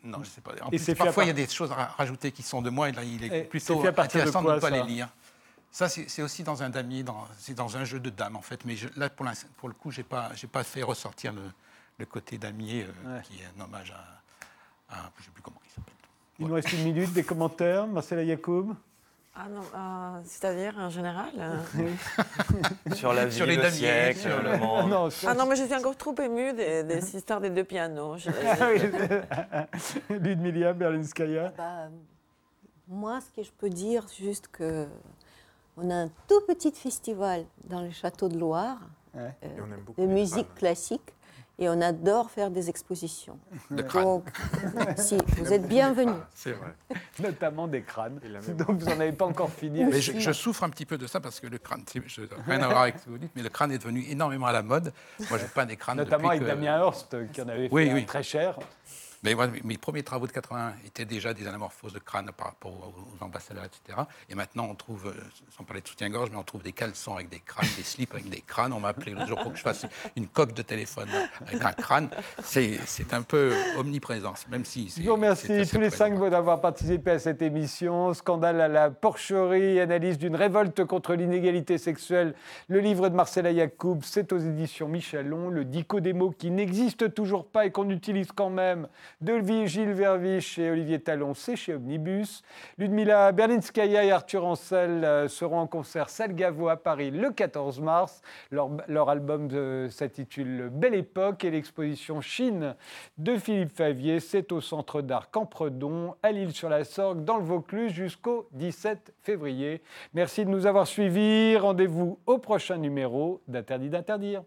[SPEAKER 3] Non, je sais pas. En
[SPEAKER 1] Et
[SPEAKER 3] plus, parfois, il y a des choses à rajouter qui sont de moi, et là, il
[SPEAKER 1] Et
[SPEAKER 3] est plutôt
[SPEAKER 1] de
[SPEAKER 3] intéressant de ne pas les lire. Ça, c'est aussi dans un damier, c'est dans un jeu de dames, en fait. Mais je- là, pour, le coup, je n'ai pas, j'ai pas fait ressortir le, le côté damier, euh,
[SPEAKER 1] Ouais.
[SPEAKER 3] qui est un hommage à... à- je ne sais plus comment il s'appelle.
[SPEAKER 1] Il nous reste une minute, des commentaires. Marcela Yacoub
[SPEAKER 2] Ah non, euh, c'est-à-dire en général euh,
[SPEAKER 6] Sur la vie,
[SPEAKER 3] Sur les
[SPEAKER 6] le
[SPEAKER 3] damiers,
[SPEAKER 6] siècle,
[SPEAKER 3] sur
[SPEAKER 6] le monde.
[SPEAKER 1] Non,
[SPEAKER 2] Ah non, mais je suis encore trop émue des, des histoires des deux pianos.
[SPEAKER 1] Ah. Ludmilla Berlinskaya.
[SPEAKER 4] Bah, moi, ce que je peux dire, c'est juste que on a un tout petit festival dans le château de Loire
[SPEAKER 1] Ouais.
[SPEAKER 4] euh,
[SPEAKER 5] Et on aime beaucoup
[SPEAKER 4] de musique classique et on adore faire des expositions. Donc, si, vous êtes bienvenus.
[SPEAKER 3] C'est vrai.
[SPEAKER 1] Notamment des crânes. Donc vous n'en avez pas encore fini.
[SPEAKER 3] Mais je, je souffre un petit peu de ça parce que le crâne, je, rien à voir avec ce que vous dites, mais le crâne est devenu énormément à la mode. Moi, j'ai peint des crânes
[SPEAKER 1] Notamment
[SPEAKER 3] depuis
[SPEAKER 1] avec
[SPEAKER 3] que-
[SPEAKER 1] Damien Horst, qui en avait fait
[SPEAKER 3] Oui,
[SPEAKER 1] un
[SPEAKER 3] oui.
[SPEAKER 1] très cher.
[SPEAKER 3] Mais moi, mes premiers travaux de 81 étaient déjà des anamorphoses de crâne par rapport aux, aux ambassadeurs, etc. Et maintenant, on trouve, euh, sans parler de soutien-gorge, mais on trouve des caleçons avec des crânes, des slips avec des crânes. On m'a appelé l'autre jour pour que je fasse une coque de téléphone avec un crâne. C'est un peu omniprésent, même si.
[SPEAKER 1] Je vous remercie tous les cinq d'avoir participé à cette émission. Scandale à la porcherie, analyse d'une révolte contre l'inégalité sexuelle. Le livre de Marcela Yacoub, c'est aux éditions Michelon. Le dico des mots qui n'existe toujours pas et qu'on utilise quand même de Gilles Verviche et Olivier Talon, c'est chez Omnibus. Ludmila Berlinskaya et Arthur Ancel euh, seront en concert Salle Gaveau à Paris le 14 mars. Leur, leur album s'intitule Belle Époque et l'exposition Chine de Philippe Favier, c'est au Centre d'art Campredon, à Lille-sur-la-Sorgue, dans le Vaucluse, jusqu'au 17 février. Merci de nous avoir suivis. Rendez-vous au prochain numéro d'Interdit d'interdire.